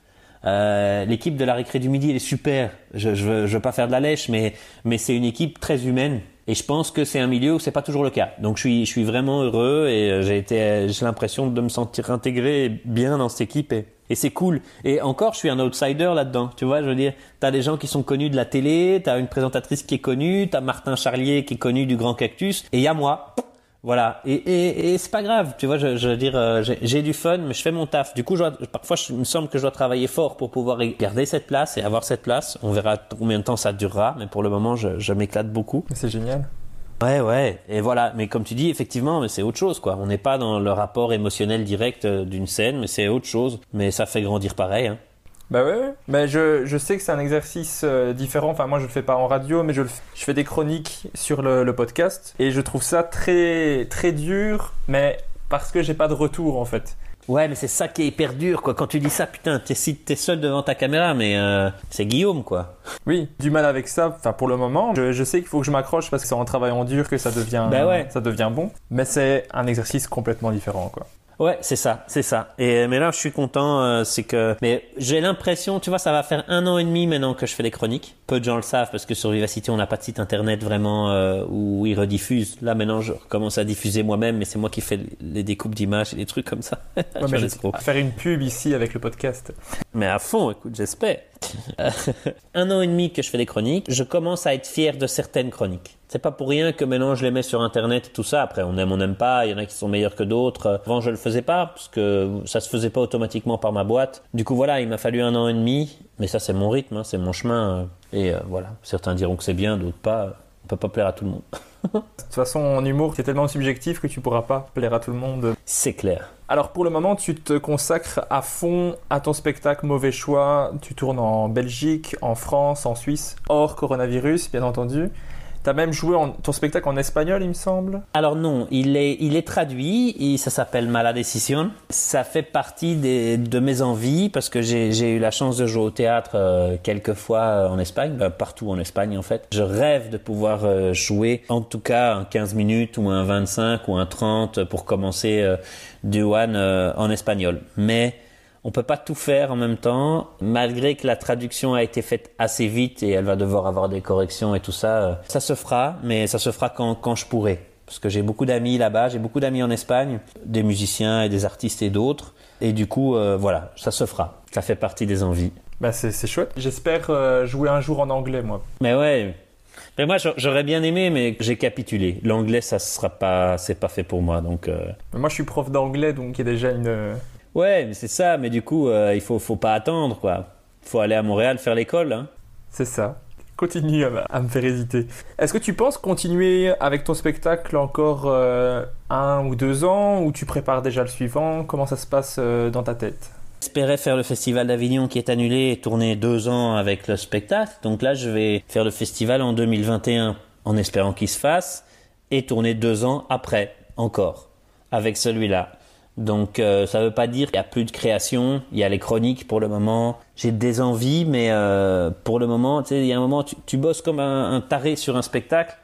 Euh, l'équipe de la récré du midi, elle est super. Je, je, veux, je veux pas faire de la lèche, mais, mais c'est une équipe très humaine. Et je pense que c'est un milieu où c'est pas toujours le cas. Donc je suis, je suis vraiment heureux et euh, j'ai été, j'ai l'impression de me sentir intégré bien dans cette équipe et, et c'est cool. Et encore, je suis un outsider là-dedans. Tu vois, je veux dire, t'as des gens qui sont connus de la télé, t'as une présentatrice qui est connue, t'as Martin Charlier qui est connu du Grand Cactus, et y a moi. Voilà, et, et, et c'est pas grave, tu vois, je, je veux dire, euh, j'ai- du fun, mais je fais mon taf. Du coup, je dois- parfois, je- il me semble que je dois travailler fort pour pouvoir garder cette place et avoir cette place. On verra combien de temps ça durera, mais pour le moment, je, je m'éclate beaucoup. C'est génial. Ouais, ouais, et voilà. Mais comme tu dis, effectivement, mais c'est autre chose, quoi. On n'est pas dans le rapport émotionnel direct euh, d'une scène, mais c'est autre chose. Mais ça fait grandir pareil. Hein. Bah ouais. Mais je, je sais que c'est un exercice euh, différent. Enfin, moi, je le fais pas en radio, mais je, le je fais des chroniques sur le, le podcast. Et je trouve ça très, très dur, mais parce que j'ai pas de retour, en fait. Ouais, mais c'est ça qui est hyper dur, quoi. Quand tu dis ça, putain, t'es si t'es seul devant ta caméra, mais euh, c'est Guillaume, quoi. Oui, du mal avec ça. Enfin, pour le moment, je, je sais qu'il faut que je m'accroche parce que c'est en travaillant dur que ça devient, Bah ouais. ça devient bon. Mais c'est un exercice complètement différent, quoi. Ouais, c'est ça, c'est ça. Et mais là, je suis content, euh, c'est que, mais j'ai l'impression, tu vois, ça va faire un an et demi maintenant que je fais les chroniques. Peu de gens le savent parce que sur Vivacité, on n'a pas de site internet vraiment euh, où ils rediffusent. Là, maintenant, je commence à diffuser moi-même, mais c'est moi qui fais les découpes d'images et des trucs comme ça. Ouais, mais faire une pub ici avec le podcast. Mais à fond, écoute, j'espère. Un an et demi que je fais des chroniques, je commence à être fier de certaines chroniques. C'est pas pour rien que maintenant je les mets sur internet et tout ça. Après, on aime, on n'aime pas. Il y en a qui sont meilleurs que d'autres. Avant, je le faisais pas parce que ça se faisait pas automatiquement par ma boîte. Du coup, voilà, il m'a fallu un an et demi. Mais ça, c'est mon rythme, hein, c'est mon chemin. Et euh, voilà, certains diront que c'est bien, d'autres pas. On peut pas plaire à tout le monde. De toute façon, en humour, c'est tellement subjectif que tu pourras pas plaire à tout le monde. C'est clair. Alors pour le moment, tu te consacres à fond à ton spectacle Mauvais Choix. Tu tournes en Belgique, en France, en Suisse, hors coronavirus, bien entendu. T'as même joué ton spectacle en espagnol, il me semble. Alors non, il est, il est traduit, et ça s'appelle Mala Decision. Ça fait partie de mes envies parce que j'ai eu la chance de jouer au théâtre euh, quelques fois euh, en Espagne, bah, partout en Espagne en fait. Je rêve de pouvoir euh, jouer en tout cas un 15 minutes ou un 25 ou un 30 pour commencer euh, du one en espagnol. Mais on peut pas tout faire en même temps, malgré que la traduction a été faite assez vite et elle va devoir avoir des corrections et tout ça. euh, Ça se fera, mais ça se fera quand, quand je pourrai. Parce que j'ai beaucoup d'amis là-bas, j'ai beaucoup d'amis en Espagne, des musiciens et des artistes et d'autres. Et du coup, euh, voilà, ça se fera. Ça fait partie des envies. Bah c'est chouette. J'espère euh, jouer un jour en anglais, moi. Mais ouais. Mais moi, j'a- j'aurais bien aimé, mais j'ai capitulé. L'anglais, ça sera pas, c'est pas fait pour moi, donc. euh, Mais moi, je suis prof d'anglais, donc il y a déjà une... Ouais, mais c'est ça. Mais du coup, euh, il faut, faut pas attendre, quoi. Faut aller à Montréal faire l'école, hein. C'est ça. Continue à, à me faire hésiter. Est-ce que tu penses continuer avec ton spectacle encore euh, un ou deux ans ou tu prépares déjà le suivant? Comment ça se passe euh, dans ta tête? J'espérais faire le festival d'Avignon qui est annulé et tourner deux ans avec le spectacle. Donc là, je vais faire le festival en 2021 en espérant qu'il se fasse et tourner deux ans après encore avec celui-là. Donc euh, ça veut pas dire qu'il y a plus de création, il y a les chroniques pour le moment. J'ai des envies, mais euh, pour le moment, tu sais, il y a un moment, tu, tu bosses comme un, un taré sur un spectacle,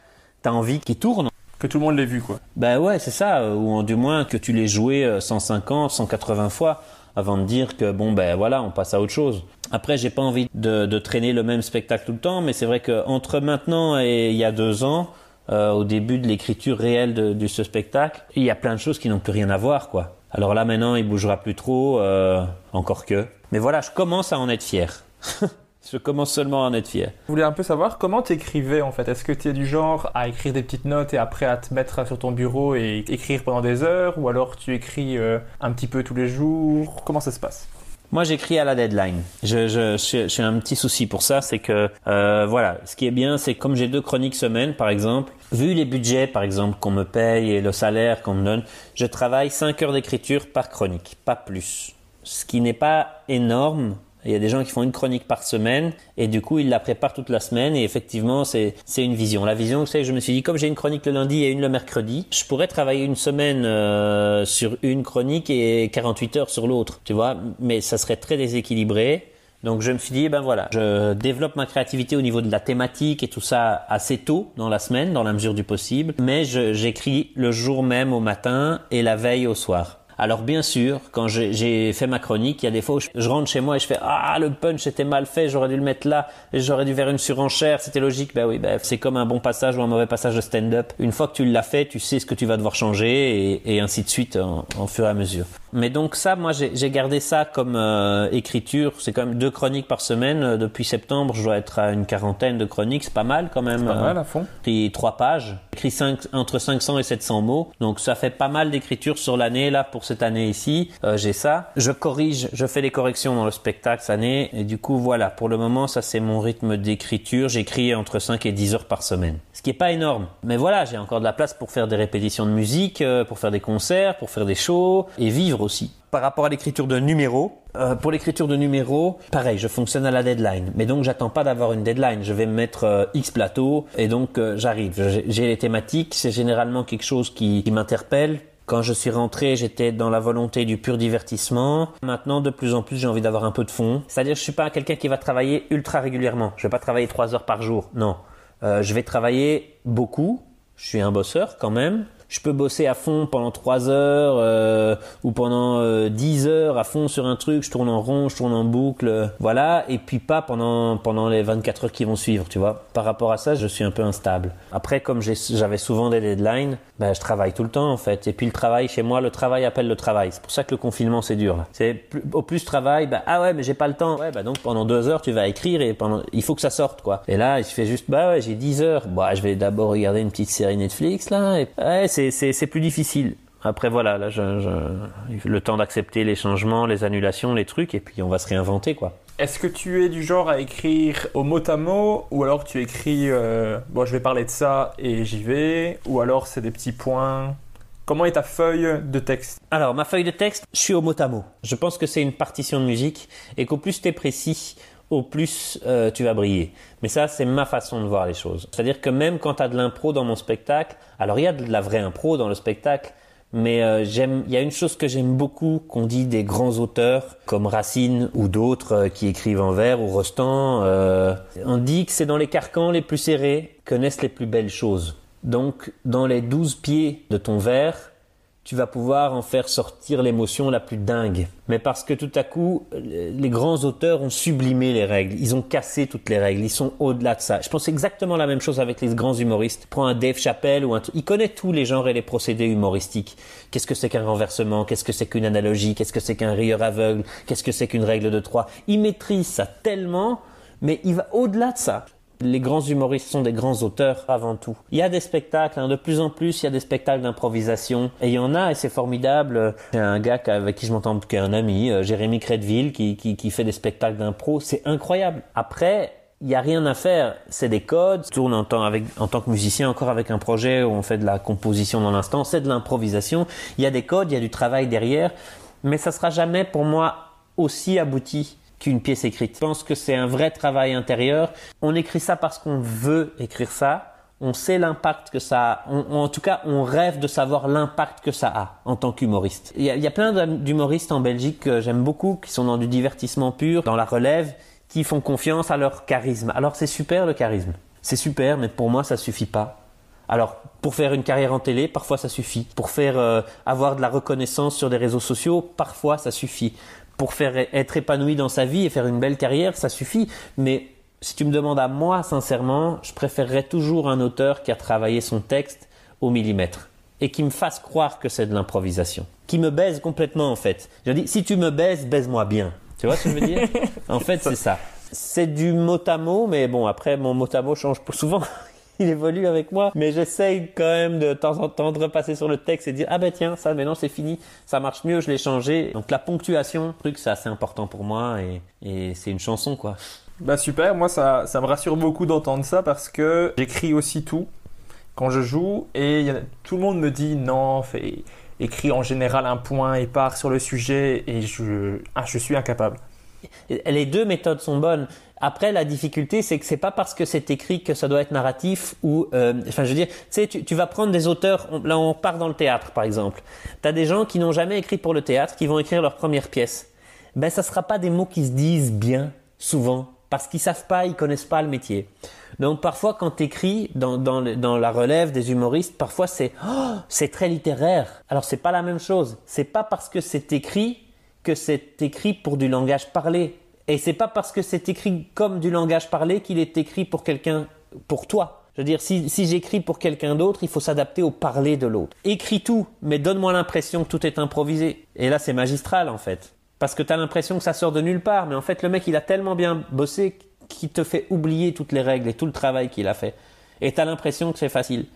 t'as envie qu'il tourne. Que tout le monde l'ait vu, quoi. Ben ouais, c'est ça, euh, ou en- du moins que tu l'aies joué euh, 150, 180 fois avant de dire que bon ben voilà, on passe à autre chose. Après, j'ai pas envie de, de traîner le même spectacle tout le temps, mais c'est vrai que entre maintenant et il y a deux ans, euh, au début de l'écriture réelle de, de ce spectacle, il y a plein de choses qui n'ont plus rien à voir, quoi. Alors là maintenant, il bougera plus trop, euh, encore que. Mais voilà, je commence à en être fier. je commence seulement à en être fier. Je voulais un peu savoir comment t'écrivais en fait. Est-ce que tu es du genre à écrire des petites notes et après à te mettre sur ton bureau et écrire pendant des heures? Ou alors tu écris euh, un petit peu tous les jours? Comment ça se passe? Moi, j'écris à la deadline. Je, je, j'ai un petit souci pour ça, c'est que euh, voilà, ce qui est bien, c'est comme j'ai deux chroniques semaine, par exemple. Vu les budgets, par exemple, qu'on me paye et le salaire qu'on me donne, je travaille 5 heures d'écriture par chronique, pas plus. Ce qui n'est pas énorme. Il y a des gens qui font une chronique par semaine et du coup ils la préparent toute la semaine et effectivement c'est une vision. La vision c'est que je me suis dit comme j'ai une chronique le lundi et une le mercredi, je pourrais travailler une semaine euh, sur une chronique et 48 heures sur l'autre, tu vois, mais ça serait très déséquilibré. Donc je me suis dit, ben voilà, je développe ma créativité au niveau de la thématique et tout ça assez tôt dans la semaine, dans la mesure du possible, mais j'écris le jour même au matin et la veille au soir. Alors bien sûr, quand j'ai- fait ma chronique, il y a des fois où je, rentre chez moi et je fais ah le punch était mal fait, j'aurais dû le mettre là, j'aurais dû faire une surenchère, c'était logique. Ben oui, ben c'est comme un bon passage ou un mauvais passage de stand-up. Une fois que tu l'as fait, tu sais ce que tu vas devoir changer et, et ainsi de suite en, en fur et à mesure. Mais donc ça, moi j'ai gardé ça comme euh, écriture. C'est quand même deux chroniques par semaine. Euh, Depuis septembre, je dois être à une quarantaine de chroniques, c'est pas mal quand même. Pas Euh, mal à fond. écrit trois pages, écrit cinq- entre 500 et 700 mots. Donc ça fait pas mal d'écriture sur l'année là pour cette année ici. Euh, J'ai ça. Je corrige, je fais des corrections dans le spectacle cette année et du coup voilà. Pour le moment ça c'est mon rythme d'écriture. J'écris entre 5 et 10 heures par semaine. Ce qui est pas énorme. Mais voilà, j'ai encore de la place pour faire des répétitions de musique, euh, pour faire des concerts, pour faire des shows et vivre aussi. Par rapport à l'écriture de numéros, euh, pour l'écriture de numéros, pareil, je fonctionne à la deadline. Mais donc, j'attends pas d'avoir une deadline. Je vais me mettre euh, X plateau et donc euh, j'arrive. J'ai- J'ai les thématiques. C'est généralement quelque chose qui, qui m'interpelle. Quand je suis rentré, j'étais dans la volonté du pur divertissement. Maintenant, de plus en plus, j'ai envie d'avoir un peu de fond. C'est-à-dire, je suis pas quelqu'un qui va travailler ultra régulièrement. Je vais pas travailler trois heures par jour. Non. Euh, je vais travailler beaucoup. Je suis un bosseur quand même. Je peux bosser à fond pendant 3 heures euh, ou pendant euh, 10 heures à fond sur un truc, je tourne en rond, je tourne en boucle, voilà, et puis pas pendant pendant les 24 heures qui vont suivre, tu vois. Par rapport à ça, je suis un peu instable. Après, comme j'avais souvent des deadlines, ben, je travaille tout le temps en fait. Et puis le travail chez moi, le travail appelle le travail. C'est pour ça que le confinement c'est dur. C'est au plus je travaille, ben, ah ouais, mais j'ai pas le temps. Ouais, bah donc pendant deux heures tu vas écrire et pendant il faut que ça sorte quoi. Et là, je fais juste bah ouais, j'ai 10 heures. Bah je vais d'abord regarder une petite série Netflix là. Et, ouais, c'est plus difficile. Après voilà, là, je, je- le temps d'accepter les changements, les annulations, les trucs, et puis on va se réinventer quoi. Est-ce que tu es du genre à écrire au mot à mot ou alors tu écris euh, bon je vais parler de ça et j'y vais ou alors c'est des petits points? Comment est ta feuille de texte? Alors, ma feuille de texte, je suis au mot à mot. Je pense que c'est une partition de musique et qu'au plus tu es précis, au plus euh, tu vas briller. Mais ça, c'est ma façon de voir les choses. C'est-à-dire que même quand tu as de l'impro dans mon spectacle, alors il y a de la vraie impro dans le spectacle, mais euh, j'aime, il y a une chose que j'aime beaucoup qu'on dit des grands auteurs comme Racine ou d'autres euh, qui écrivent en vers ou Rostand. on dit que c'est dans les carcans les plus serrés que naissent les plus belles choses. Donc, dans les douze pieds de ton vers, tu vas pouvoir en faire sortir l'émotion la plus dingue. Mais parce que tout à coup, les grands auteurs ont sublimé les règles, ils ont cassé toutes les règles, ils sont au-delà de ça. Je pense exactement la même chose avec les grands humoristes. Prends un Dave Chappelle ou un il connaît tous les genres et les procédés humoristiques. Qu'est-ce que c'est qu'un renversement? Qu'est-ce que c'est qu'une analogie? Qu'est-ce que c'est qu'un rieur aveugle? Qu'est-ce que c'est qu'une règle de trois? Il maîtrise ça tellement, mais il va au-delà de ça. Les grands humoristes sont des grands auteurs avant tout. Il y a des spectacles, hein, de plus en plus, il y a des spectacles d'improvisation. Et il y en a, et c'est formidable. A un gars avec qui je m'entends, qui est un ami, euh, Jérémy Crédville, qui, qui, qui fait des spectacles d'impro. C'est incroyable. Après, il n'y a rien à faire. C'est des codes. Je tourne en tant, avec, en tant que musicien encore avec un projet où on fait de la composition dans l'instant. C'est de l'improvisation. Il y a des codes, il y a du travail derrière. Mais ça sera jamais pour moi aussi abouti qu'une pièce écrite. Je pense que c'est un vrai travail intérieur. On écrit ça parce qu'on veut écrire ça. On sait l'impact que ça a. En tout cas, on rêve de savoir l'impact que ça a en tant qu'humoriste. Il y, a, plein d'hum- d'humoristes en Belgique que j'aime beaucoup, qui sont dans du divertissement pur, dans la relève, qui font confiance à leur charisme. Alors c'est super le charisme. C'est super, mais pour moi, ça suffit pas. Alors, pour faire une carrière en télé, parfois ça suffit. Pour faire euh, avoir de la reconnaissance sur des réseaux sociaux, parfois ça suffit. Pour faire être épanoui dans sa vie et faire une belle carrière, ça suffit. Mais si tu me demandes à moi, sincèrement, je préférerais toujours un auteur qui a travaillé son texte au millimètre et qui me fasse croire que c'est de l'improvisation. Qui me baise complètement en fait. Je dis, si tu me baises, baise-moi bien. Tu vois ce que je veux dire? En fait, c'est ça. C'est du mot à mot, mais bon, après, mon mot à mot change pour souvent. Il évolue avec moi, mais j'essaye quand même de, temps en temps de repasser sur le texte et de dire ah ben tiens ça maintenant c'est fini, ça marche mieux, je l'ai changé. Donc la ponctuation, truc c'est assez important pour moi et, et c'est une chanson quoi. Bah super, moi ça, ça me rassure beaucoup d'entendre ça parce que j'écris aussi tout quand je joue et y a- tout le monde me dit non, fais, écris en général un point et pars sur le sujet et je, ah, je suis incapable. Les deux méthodes sont bonnes. Après, la difficulté, c'est que c'est pas parce que c'est écrit que ça doit être narratif ou, euh, enfin, je veux dire, tu sais, tu, vas prendre des auteurs. là, on part dans le théâtre, par exemple. T'as des gens qui n'ont jamais écrit pour le théâtre, qui vont écrire leur première pièce. Ben, ça sera pas des mots qui se disent bien, souvent, parce qu'ils savent pas, ils connaissent pas le métier. Donc, parfois, quand t'écris dans, dans la relève des humoristes, parfois c'est, oh, c'est très littéraire. Alors, c'est pas la même chose. C'est pas parce que c'est écrit que c'est écrit pour du langage parlé. Et c'est pas parce que c'est écrit comme du langage parlé qu'il est écrit pour quelqu'un, pour toi. Je veux dire, si, j'écris pour quelqu'un d'autre, il faut s'adapter au parler de l'autre. Écris tout, mais donne-moi l'impression que tout est improvisé. Et là, c'est magistral, en fait. Parce que tu as l'impression que ça sort de nulle part, mais en fait, le mec, il a tellement bien bossé qu'il te fait oublier toutes les règles et tout le travail qu'il a fait. Et tu as l'impression que c'est facile.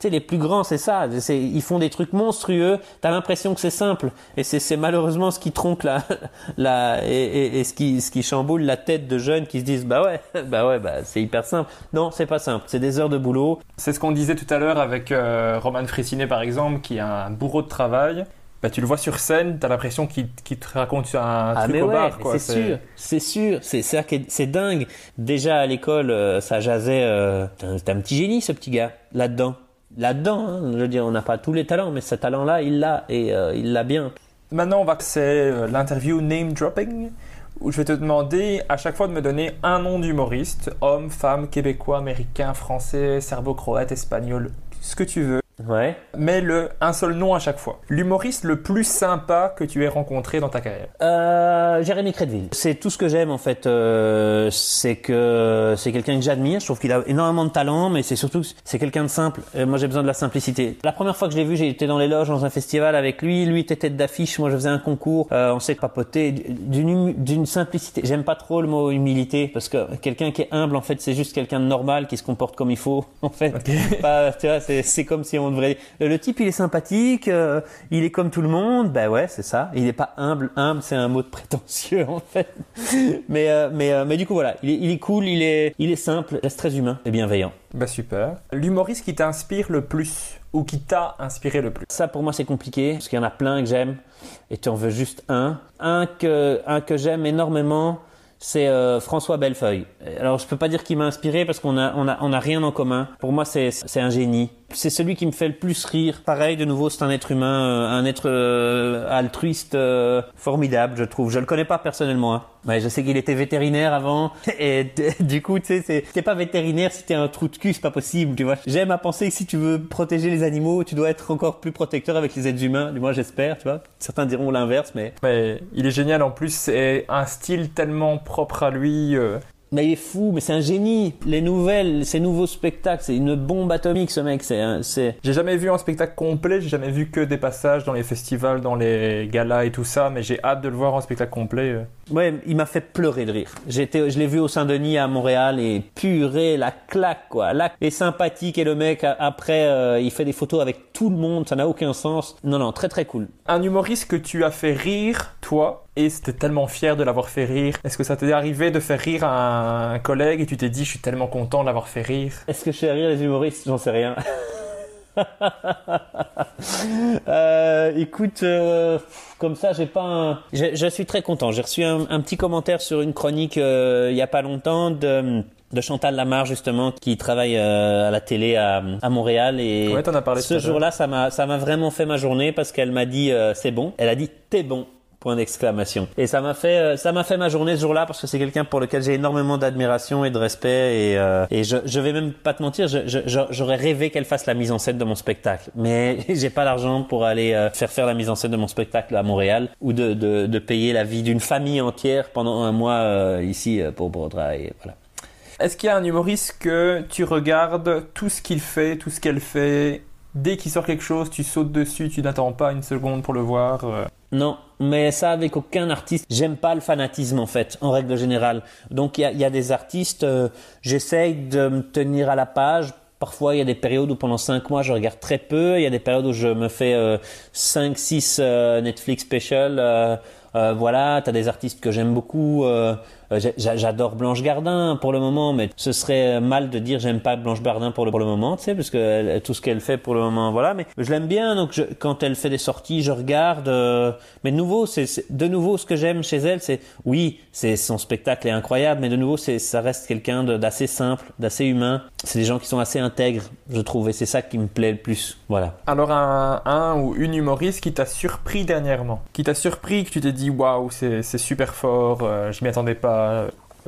Tu sais, les plus grands, c'est ça. Ils font des trucs monstrueux. T'as l'impression que c'est simple. Et c'est c'est malheureusement ce qui tronque la, la, et, et- et ce qui, ce qui chamboule la tête de jeunes qui se disent, bah ouais, bah ouais, bah c'est hyper simple. Non, c'est pas simple. C'est des heures de boulot. C'est ce qu'on disait tout à l'heure avec euh, Roman Fressinet par exemple, qui est un bourreau de travail. Bah, tu le vois sur scène, t'as l'impression qu'il qu'il te raconte un ah truc mais au ouais, bar. mais quoi. c'est sûr, c'est sûr, c'est c'est dingue. Déjà à l'école, euh, ça jasait. Euh, t'es un- t'es un petit génie, ce petit gars, là-dedans, là-dedans. hein. je veux dire, on n'a pas tous les talents, mais ce talent-là, il l'a et euh, il l'a bien. Maintenant, on va c'est euh, l'interview name dropping où je vais te demander à chaque fois de me donner un nom d'humoriste, homme, femme, québécois, américain, français, serbo-croate, espagnol, ce que tu veux. Ouais. Mais le un seul nom à chaque fois. L'humoriste le plus sympa que tu aies rencontré dans ta carrière. Euh, Jérémy Crédville. C'est tout ce que j'aime en fait. Euh, c'est que c'est quelqu'un que j'admire. Je trouve qu'il a énormément de talent, mais c'est surtout c'est quelqu'un de simple. Euh, moi, j'ai besoin de la simplicité. La première fois que je l'ai vu, été dans les loges dans un festival avec lui. Lui était tête d'affiche. Moi, je faisais un concours. Euh, on s'est papoté d'une hum- d'une simplicité. J'aime pas trop le mot humilité parce que quelqu'un qui est humble, en fait, c'est juste quelqu'un de normal qui se comporte comme il faut. En fait, Pas- tu vois, c'est c'est comme si on devrait. Le type, il est sympathique. euh, il est comme tout le monde. Ben ouais, c'est ça. Il est pas humble. Humble, c'est un mot de prétentieux en fait. Mais euh, mais euh, mais du coup voilà, il est, il est cool, il est il est simple, reste très humain et bienveillant. Bah super. L'humoriste qui t'inspire le plus ou qui t'a inspiré le plus? Ça pour moi c'est compliqué parce qu'il y en a plein que j'aime et tu en veux juste un. Un que un que j'aime énormément. C'est euh, François Bellefeuille. Alors je peux pas dire qu'il m'a inspiré parce qu'on a on a on a rien en commun. Pour moi c'est c'est un génie. C'est celui qui me fait le plus rire. Pareil de nouveau c'est un être humain, euh, un être euh, altruiste euh, formidable je trouve. Je le connais pas personnellement. Hein. Ouais, je sais qu'il était vétérinaire avant et du coup tu sais c'est t'es pas vétérinaire si t'es un trou de cul c'est pas possible tu vois. J'aime à penser que si tu veux protéger les animaux tu dois être encore plus protecteur avec les êtres humains. Du moins j'espère tu vois. Certains diront l'inverse mais Mais il est génial en plus, c'est un style tellement propre à lui. Euh, Mais il est fou, mais c'est un génie. Les nouvelles, ces nouveaux spectacles, c'est une bombe atomique ce mec. C'est, c'est. J'ai jamais vu un spectacle complet, j'ai jamais vu que des passages dans les festivals, dans les galas et tout ça, mais j'ai hâte de le voir en spectacle complet. Ouais, il m'a fait pleurer de rire. J'étais, je l'ai vu au Saint-Denis à Montréal et purée, la claque quoi. La... Et sympathique et le mec après, euh, il fait des photos avec tout le monde, ça n'a aucun sens. Non non, très très cool. Un humoriste que tu as fait rire, toi, et c'était tellement fier de l'avoir fait rire. Est-ce que ça t'est arrivé de faire rire un, un collègue et tu t'es dit, je suis tellement content de l'avoir fait rire? Est-ce que je fais rire les humoristes? J'en sais rien. Euh, écoute, euh, comme ça, j'ai pas. Un... Je, je suis très content. J'ai reçu un, un petit commentaire sur une chronique euh, il y a pas longtemps de, de Chantal Lamarre justement qui travaille euh, à la télé à, à Montréal et Ouais, t'en as parlé tout ce jour-là, ça m'a ça m'a vraiment fait ma journée parce qu'elle m'a dit euh, c'est bon. Elle a dit t'es bon. Point d'exclamation. Et ça m'a fait, euh, ça m'a fait ma journée ce jour-là parce que c'est quelqu'un pour lequel j'ai énormément d'admiration et de respect et, euh, et je, je vais même pas te mentir, je- je- j'aurais rêvé qu'elle fasse la mise en scène de mon spectacle, mais j'ai pas l'argent pour aller euh, faire faire la mise en scène de mon spectacle à Montréal ou de, de, de payer la vie d'une famille entière pendant un mois euh, ici euh, pour Broadway. Voilà. Est-ce qu'il y a un humoriste que tu regardes tout ce qu'il fait, tout ce qu'elle fait? Dès qu'il sort quelque chose, tu sautes dessus, tu n'attends pas une seconde pour le voir. Euh. Non, mais ça avec aucun artiste. J'aime pas le fanatisme en fait, en règle générale. Donc il y a, des artistes, euh, j'essaye de me tenir à la page. Parfois, il y a des périodes où pendant cinq mois, je regarde très peu. Il y a des périodes où je me fais euh, 5, 6 Netflix special. Euh, euh, voilà, t'as des artistes que j'aime beaucoup. Euh, euh, J'adore Blanche Gardin pour le moment, mais ce serait mal de dire j'aime pas Blanche Gardin pour le, pour le moment, tu sais, parce que tout ce qu'elle fait pour le moment, voilà. Mais je l'aime bien, donc quand elle fait des sorties, je regarde. euh, mais de nouveau, c'est de nouveau ce que j'aime chez elle, c'est oui, c'est son spectacle est incroyable, mais de nouveau, c'est ça reste quelqu'un d'assez simple, d'assez humain. C'est des gens qui sont assez intègres, je trouve, et c'est ça qui me plaît le plus. Voilà. Alors un, ou une humoriste qui t'a surpris dernièrement, qui t'a surpris que tu t'es dit waouh c'est super fort, euh, je m'y attendais pas.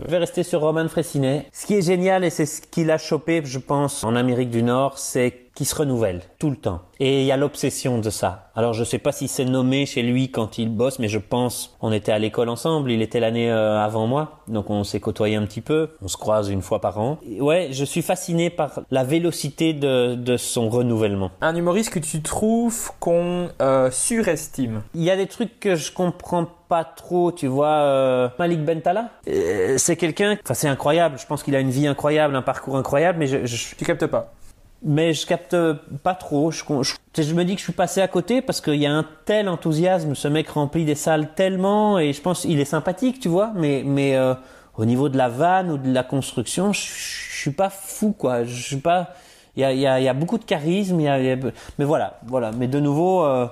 Je vais rester sur Roman Fressinet. Ce qui est génial, et c'est ce qu'il a chopé, je pense, en Amérique du Nord, c'est qu'il se renouvelle tout le temps. Et il y a l'obsession de ça. Alors je sais pas si c'est nommé chez lui quand il bosse, mais je pense, on était à l'école ensemble, il était l'année euh, avant moi, donc on s'est côtoyé un petit peu, on se croise une fois par an. Et ouais, je suis fasciné par la vélocité de, de son renouvellement. Un humoriste que tu trouves qu'on euh, surestime. Il y a des trucs que je comprends pas trop, tu vois. euh, Malik Bentala, euh, c'est quelqu'un, enfin c'est incroyable. Je pense qu'il a une vie incroyable, un parcours incroyable, mais je, je- Tu captes pas mais je capte pas trop. Je, je, je me dis que je suis passé à côté parce qu'il y a un tel enthousiasme. Ce mec remplit des salles tellement et je pense qu'il est sympathique, tu vois. Mais mais euh, au niveau de la vanne ou de la construction, je, je suis pas fou quoi. Je suis pas. Il y a, il y, a, il y a beaucoup de charisme. Il y a, il y a- mais voilà, voilà. Mais de nouveau. euh,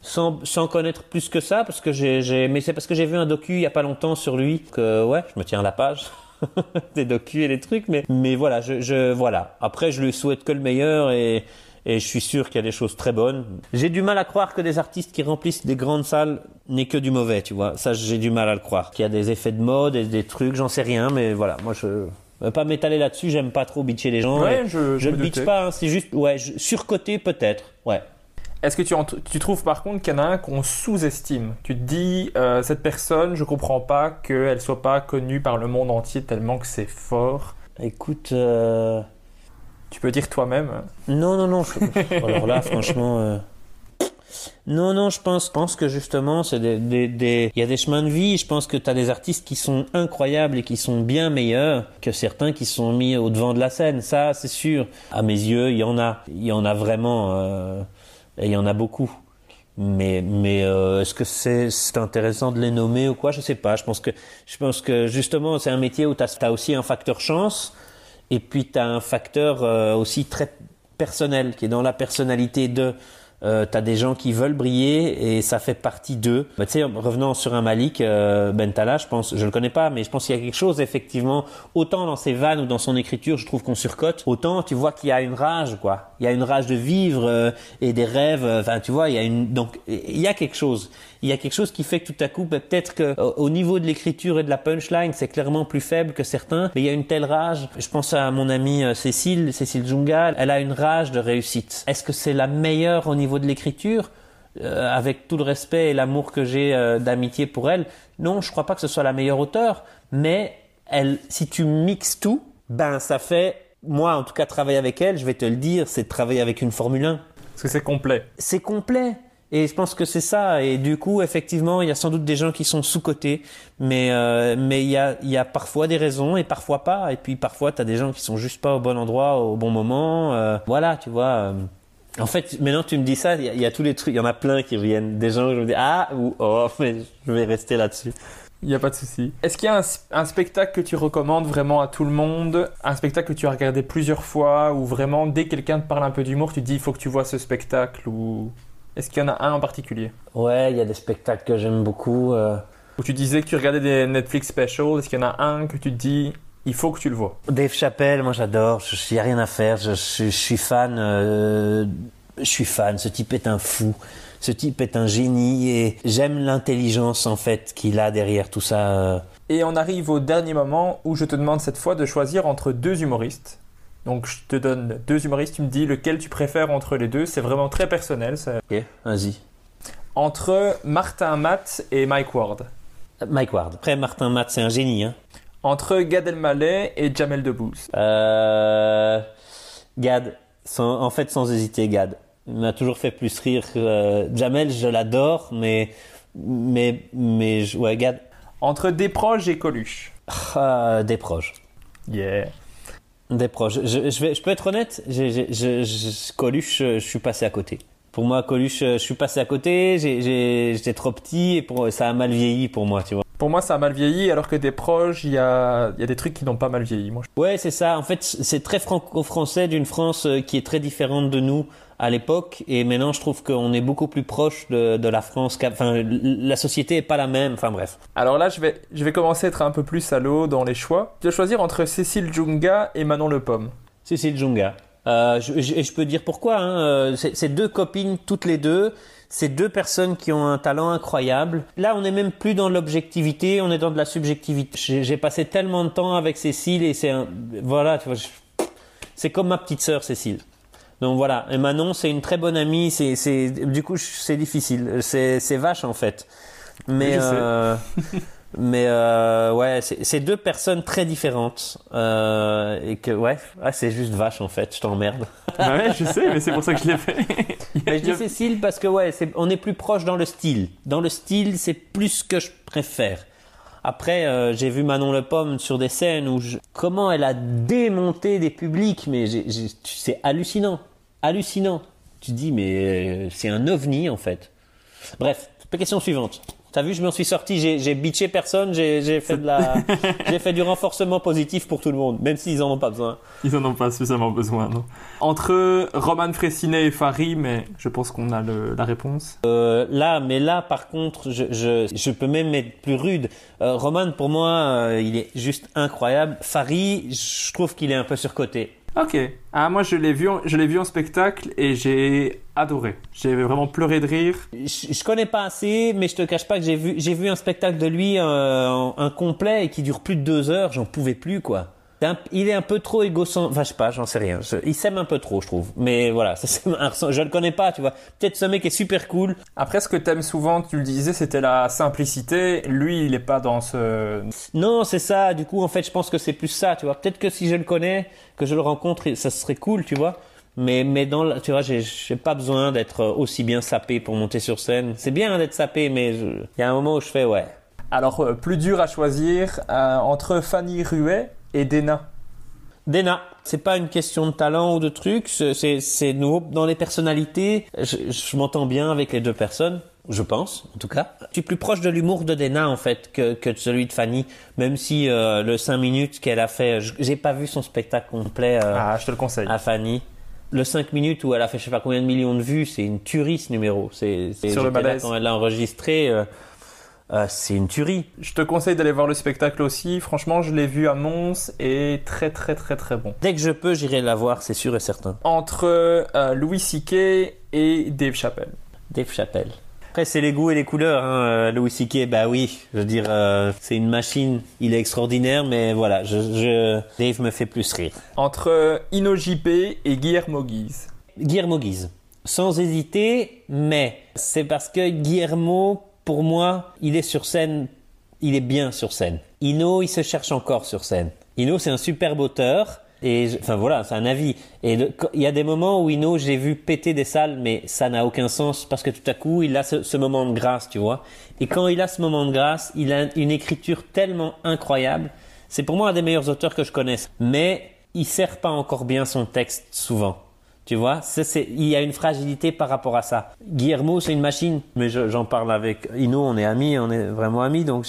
sans, sans connaître plus que ça, parce que j'ai, j'ai- mais c'est parce que j'ai vu un docu il y a pas longtemps sur lui que ouais, je me tiens à la page des docus et des trucs, mais mais voilà, je, je voilà. Après, je lui souhaite que le meilleur et et je suis sûr qu'il y a des choses très bonnes. J'ai du mal à croire que des artistes qui remplissent des grandes salles n'aient que du mauvais, tu vois. Ça, j'ai du mal à le croire. Qu'il y a des effets de mode et des trucs, j'en sais rien, mais voilà, moi je pas m'étaler là-dessus, j'aime pas trop bitcher les gens. Ouais, je- je je ne bitch doutais. pas, hein, c'est juste ouais, je- surcoté peut-être. Ouais. Est-ce que tu, en- tu trouves par contre qu'il y en a un qu'on sous-estime? Tu te dis, euh, cette personne, je comprends pas qu'elle soit pas connue par le monde entier tellement que c'est fort. Écoute, euh, Tu peux dire toi-même. hein. Non, non, non. je- Alors là, franchement. euh, Non, non, je pense, pense que justement, c'est des, des, des- il y a des chemins de vie. Je pense que tu as des artistes qui sont incroyables et qui sont bien meilleurs que certains qui sont mis au devant de la scène. Ça, c'est sûr. À mes yeux, il y en a. Il y en a vraiment. euh, Et il y en a beaucoup. Mais, mais euh, est-ce que c'est c'est intéressant de les nommer ou quoi? Je sais pas. Je pense que, je pense que justement, c'est un métier où tu as, aussi un facteur chance. Et puis tu as un facteur euh, aussi très personnel qui est dans la personnalité de euh, t'as des gens qui veulent briller et ça fait partie d'eux. Bah, tu sais, revenant sur un Malik euh, Bentala, je pense, je le connais pas, mais je pense qu'il y a quelque chose effectivement, autant dans ses vannes ou dans son écriture, je trouve qu'on surcote, autant tu vois qu'il y a une rage, quoi. Il y a une rage de vivre euh, et des rêves. euh, Enfin, tu vois, il y a une, donc il y a quelque chose. Il y a quelque chose qui fait que tout à coup, bah, peut-être que au au niveau de l'écriture et de la punchline, c'est clairement plus faible que certains, mais il y a une telle rage. Je pense à mon amie euh, Cécile, Cécile Junga, elle a une rage de réussite. Est-ce que c'est la meilleure au niveau de l'écriture? Euh, avec tout le respect et l'amour que j'ai euh, d'amitié pour elle, non, je crois pas que ce soit la meilleure auteure, mais elle, si tu mixes tout, ben ça fait, moi en tout cas travailler avec elle, je vais te le dire, c'est de travailler avec une Formule 1 Parce que c'est complet. c'est complet. Et je pense que c'est ça. Et du coup, effectivement, il y a sans doute des gens qui sont sous-cotés. Mais euh, mais il y a, il y a parfois des raisons et parfois pas. Et puis parfois, tu as des gens qui sont juste pas au bon endroit au bon moment. Euh, voilà, tu vois. euh. En fait, maintenant tu me dis ça, il y, a- il y a tous les trucs, il y en a plein qui reviennent. Des gens je me dis, ah, ou oh, mais je vais rester là-dessus. Il n'y a pas de souci. Est-ce qu'il y a un, spectacle que tu recommandes vraiment à tout le monde? Un spectacle que tu as regardé plusieurs fois Ou vraiment, dès que quelqu'un te parle un peu d'humour, tu te dis il faut que tu vois ce spectacle Ou est-ce qu'il y en a un en particulier? Ouais, il y a des spectacles que j'aime beaucoup. euh. Ou tu disais que tu regardais des Netflix specials Est-ce qu'il y en a un que tu te dis il faut que tu le vois? Dave Chappelle, moi j'adore. Il n'y a rien à faire. Je, je- je suis fan. euh, Je suis fan, ce type est un fou. Ce type est un génie et j'aime l'intelligence en fait qu'il a derrière tout ça. euh. Et on arrive au dernier moment où je te demande cette fois de choisir entre deux humoristes. Donc je te donne deux humoristes, tu me dis lequel tu préfères entre les deux. C'est vraiment très personnel. ça. Ok, vas-y. Entre Martin Matt et Mike Ward. Mike Ward. Après, Martin Matt, c'est un génie. Hein. Entre Gad Elmaleh et Jamel Debbouze. Euh, Gad, sans- en fait, sans hésiter, Gad. Il m'a toujours fait plus rire. que, euh, Jamel, je l'adore, mais, mais, mais, je- ouais, Gad, Entre Desproges et Coluche. ah, des proches. Yeah. Des proches. Je, je vais, je peux être honnête, je, je- Coluche, je, je suis passé à côté. Pour moi, Coluche, je suis passé à côté, j'étais trop petit et pour, ça a mal vieilli pour moi, tu vois. Pour moi, ça a mal vieilli, alors que Desproges, il y a, il y a des trucs qui n'ont pas mal vieilli. Moi, je- Ouais, c'est ça. En fait, c'est très franco-français d'une France euh, qui est très différente de nous à l'époque. Et maintenant, je trouve qu'on est beaucoup plus proche de, de la France. Enfin, la société est pas la même. Enfin, bref. Alors là, je vais, je vais commencer à être un peu plus salaud dans les choix. Tu dois choisir entre Cécile Junga et Manon Le Pomme. Cécile Junga. Euh, je, je- et je peux dire pourquoi. Hein. Euh, c'est deux copines, toutes les deux. C'est deux personnes qui ont un talent incroyable. Là, on n'est même plus dans l'objectivité, on est dans de la subjectivité. J'ai passé tellement de temps avec Cécile et c'est un... Voilà, tu vois, je- c'est comme ma petite sœur Cécile. Donc voilà, et Manon, c'est une très bonne amie. C'est, c'est, du coup, c'est difficile. C'est, c'est vache en fait. Mais, Oui, je sais. mais euh, ouais, c'est, deux personnes très différentes. Euh, et que ouais, ah, c'est juste vache en fait. Je t'emmerde. ouais, je sais, mais c'est pour ça que je l'ai fait. Mais je dis Cécile parce que ouais, on est plus proche dans le style. Dans le style, c'est plus ce que je préfère. Après, euh, j'ai vu Manon Le Pomme sur des scènes où je- comment elle a démonté des publics, mais c'est hallucinant, hallucinant. Tu te dis mais euh, c'est un ovni en fait. Bref, question suivante. T'as vu, je m'en suis sorti, j'ai, bitché personne, j'ai, fait de la, j'ai fait du renforcement positif pour tout le monde, même s'ils en ont pas besoin. Ils en ont pas spécialement besoin, non. Entre Roman Fressinet et Fari, mais je pense qu'on a le- la réponse. Euh, là, mais là, par contre, je, je, je peux même être plus rude. Euh, Roman, pour moi, euh, il est juste incroyable. Fari, je trouve qu'il est un peu surcoté. Ok. Ah, moi, je l'ai vu, en- je l'ai vu en spectacle et j'ai adoré. J'ai vraiment pleuré de rire. Je, connais pas assez, mais je te cache pas que j'ai vu, vu un spectacle de lui, euh, en- un complet, et qui dure plus de deux heures. J'en pouvais plus, quoi. Il est un peu trop égocentrique. Enfin, je sais pas, j'en sais rien. Il s'aime un peu trop, je trouve. Mais voilà, ça, un je le connais pas, tu vois. Peut-être ce mec est super cool. Après, ce que t'aimes souvent, tu le disais, c'était la simplicité. Lui, il est pas dans ce. Non, c'est ça. Du coup, en fait, je pense que c'est plus ça, tu vois. Peut-être que si je le connais, que je le rencontre, ça serait cool, tu vois. Mais, mais dans, la- tu vois, j'ai, pas besoin d'être aussi bien sapé pour monter sur scène. C'est bien d'être sapé, mais je- il y a un moment où je fais, ouais. Alors, euh, plus dur à choisir euh, entre Fanny Ruet et Dena. Dena, c'est pas une question de talent ou de truc, c'est, nouveau dans les personnalités. Je, je m'entends bien avec les deux personnes, je pense, en tout cas. Je suis plus proche de l'humour de Dena, en fait, que, que de celui de Fanny, même si euh, le 5 minutes qu'elle a fait, je- j'ai pas vu son spectacle complet. euh, Ah, je te le conseille. à Fanny. Le 5 minutes où elle a fait je sais pas combien de millions de vues, c'est une tuerie ce numéro. C'est, Sur le quand elle l'a enregistré, euh, euh, c'est une tuerie. Je te conseille d'aller voir le spectacle aussi. Franchement, je l'ai vu à Mons et très, très, très, très bon. Dès que je peux, j'irai la voir, c'est sûr et certain. Entre euh, Louis C.K. et Dave Chappelle. Dave Chappelle. Après, c'est les goûts et les couleurs. Hein. euh, Louis C.K., bah oui, je veux dire, euh, c'est une machine. Il est extraordinaire, mais voilà, je, je... Dave me fait plus rire. Entre Ino JP et Guillermo Guise. Guillermo Guise. Sans hésiter, mais c'est parce que Guillermo, pour moi, il est sur scène, il est bien sur scène. Ino, il se cherche encore sur scène. Ino, c'est un superbe auteur. Et je- enfin voilà, c'est un avis. Et il y a des moments où Ino, j'ai vu péter des salles, mais ça n'a aucun sens parce que tout à coup, il a ce, ce moment de grâce, tu vois. Et quand il a ce moment de grâce, il a une écriture tellement incroyable. C'est pour moi un des meilleurs auteurs que je connaisse. Mais il sert pas encore bien son texte souvent. Tu vois, il y a une fragilité par rapport à ça. Guillermo, c'est une machine, mais je- j'en parle avec Ino, on est amis, on est vraiment amis, donc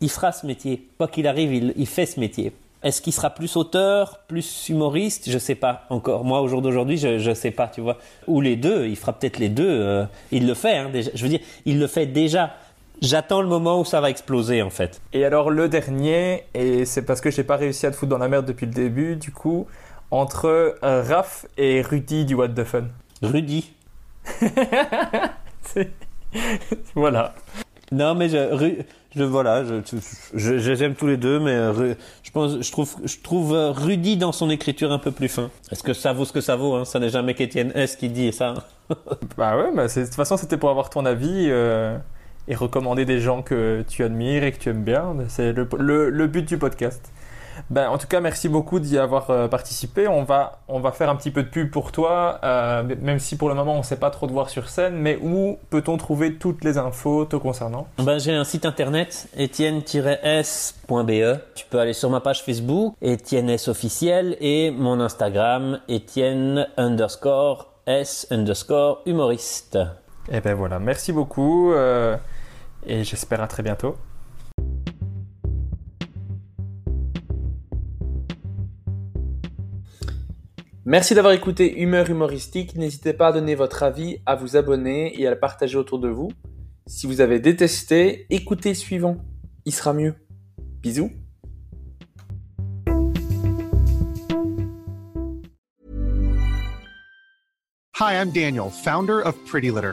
il fera ce métier. Quoi qu'il arrive, il, fait ce métier. Est-ce qu'il sera plus auteur, plus humoriste? Je sais pas encore. Moi, au jour d'aujourd'hui, je, je sais pas, tu vois. Ou les deux, il fera peut-être les deux. euh, il le fait, hein. Je veux dire, il le fait déjà. J'attends le moment où ça va exploser, en fait. Et alors le dernier, et c'est parce que j'ai pas réussi à te foutre dans la merde depuis le début, du coup, entre euh, Raph et Rudy du What the Fun. Rudy. Voilà. Non, mais je, Ru- je voilà, je, je, je- j'aime tous les deux, mais euh, Ru- je pense, je trouve, je trouve euh, Rudy dans son écriture un peu plus fin. Est-ce que ça vaut ce que ça vaut hein? Ça n'est jamais qu'Étienne S qui dit ça. Bah ouais, bah c'est- de toute façon, c'était pour avoir ton avis euh, et recommander des gens que tu admires et que tu aimes bien. C'est le, le- le but du podcast. Ben, en tout cas, merci beaucoup d'y avoir euh, participé. On va, on va faire un petit peu de pub pour toi, euh, même si pour le moment, on ne sait pas trop te voir sur scène. Mais où peut-on trouver toutes les infos te concernant? Ben, j'ai un site internet, etienne-s.be. Tu peux aller sur ma page Facebook, Etienne S officiel, et mon Instagram, Etienne underscore S underscore humoriste. Et ben voilà, merci beaucoup euh, et j'espère à très bientôt. Merci d'avoir écouté Humeur humoristique. N'hésitez pas à donner votre avis, à vous abonner et à le partager autour de vous. Si vous avez détesté, écoutez suivant. Il sera mieux. Bisous. Hi, I'm Daniel, founder of Pretty Litter.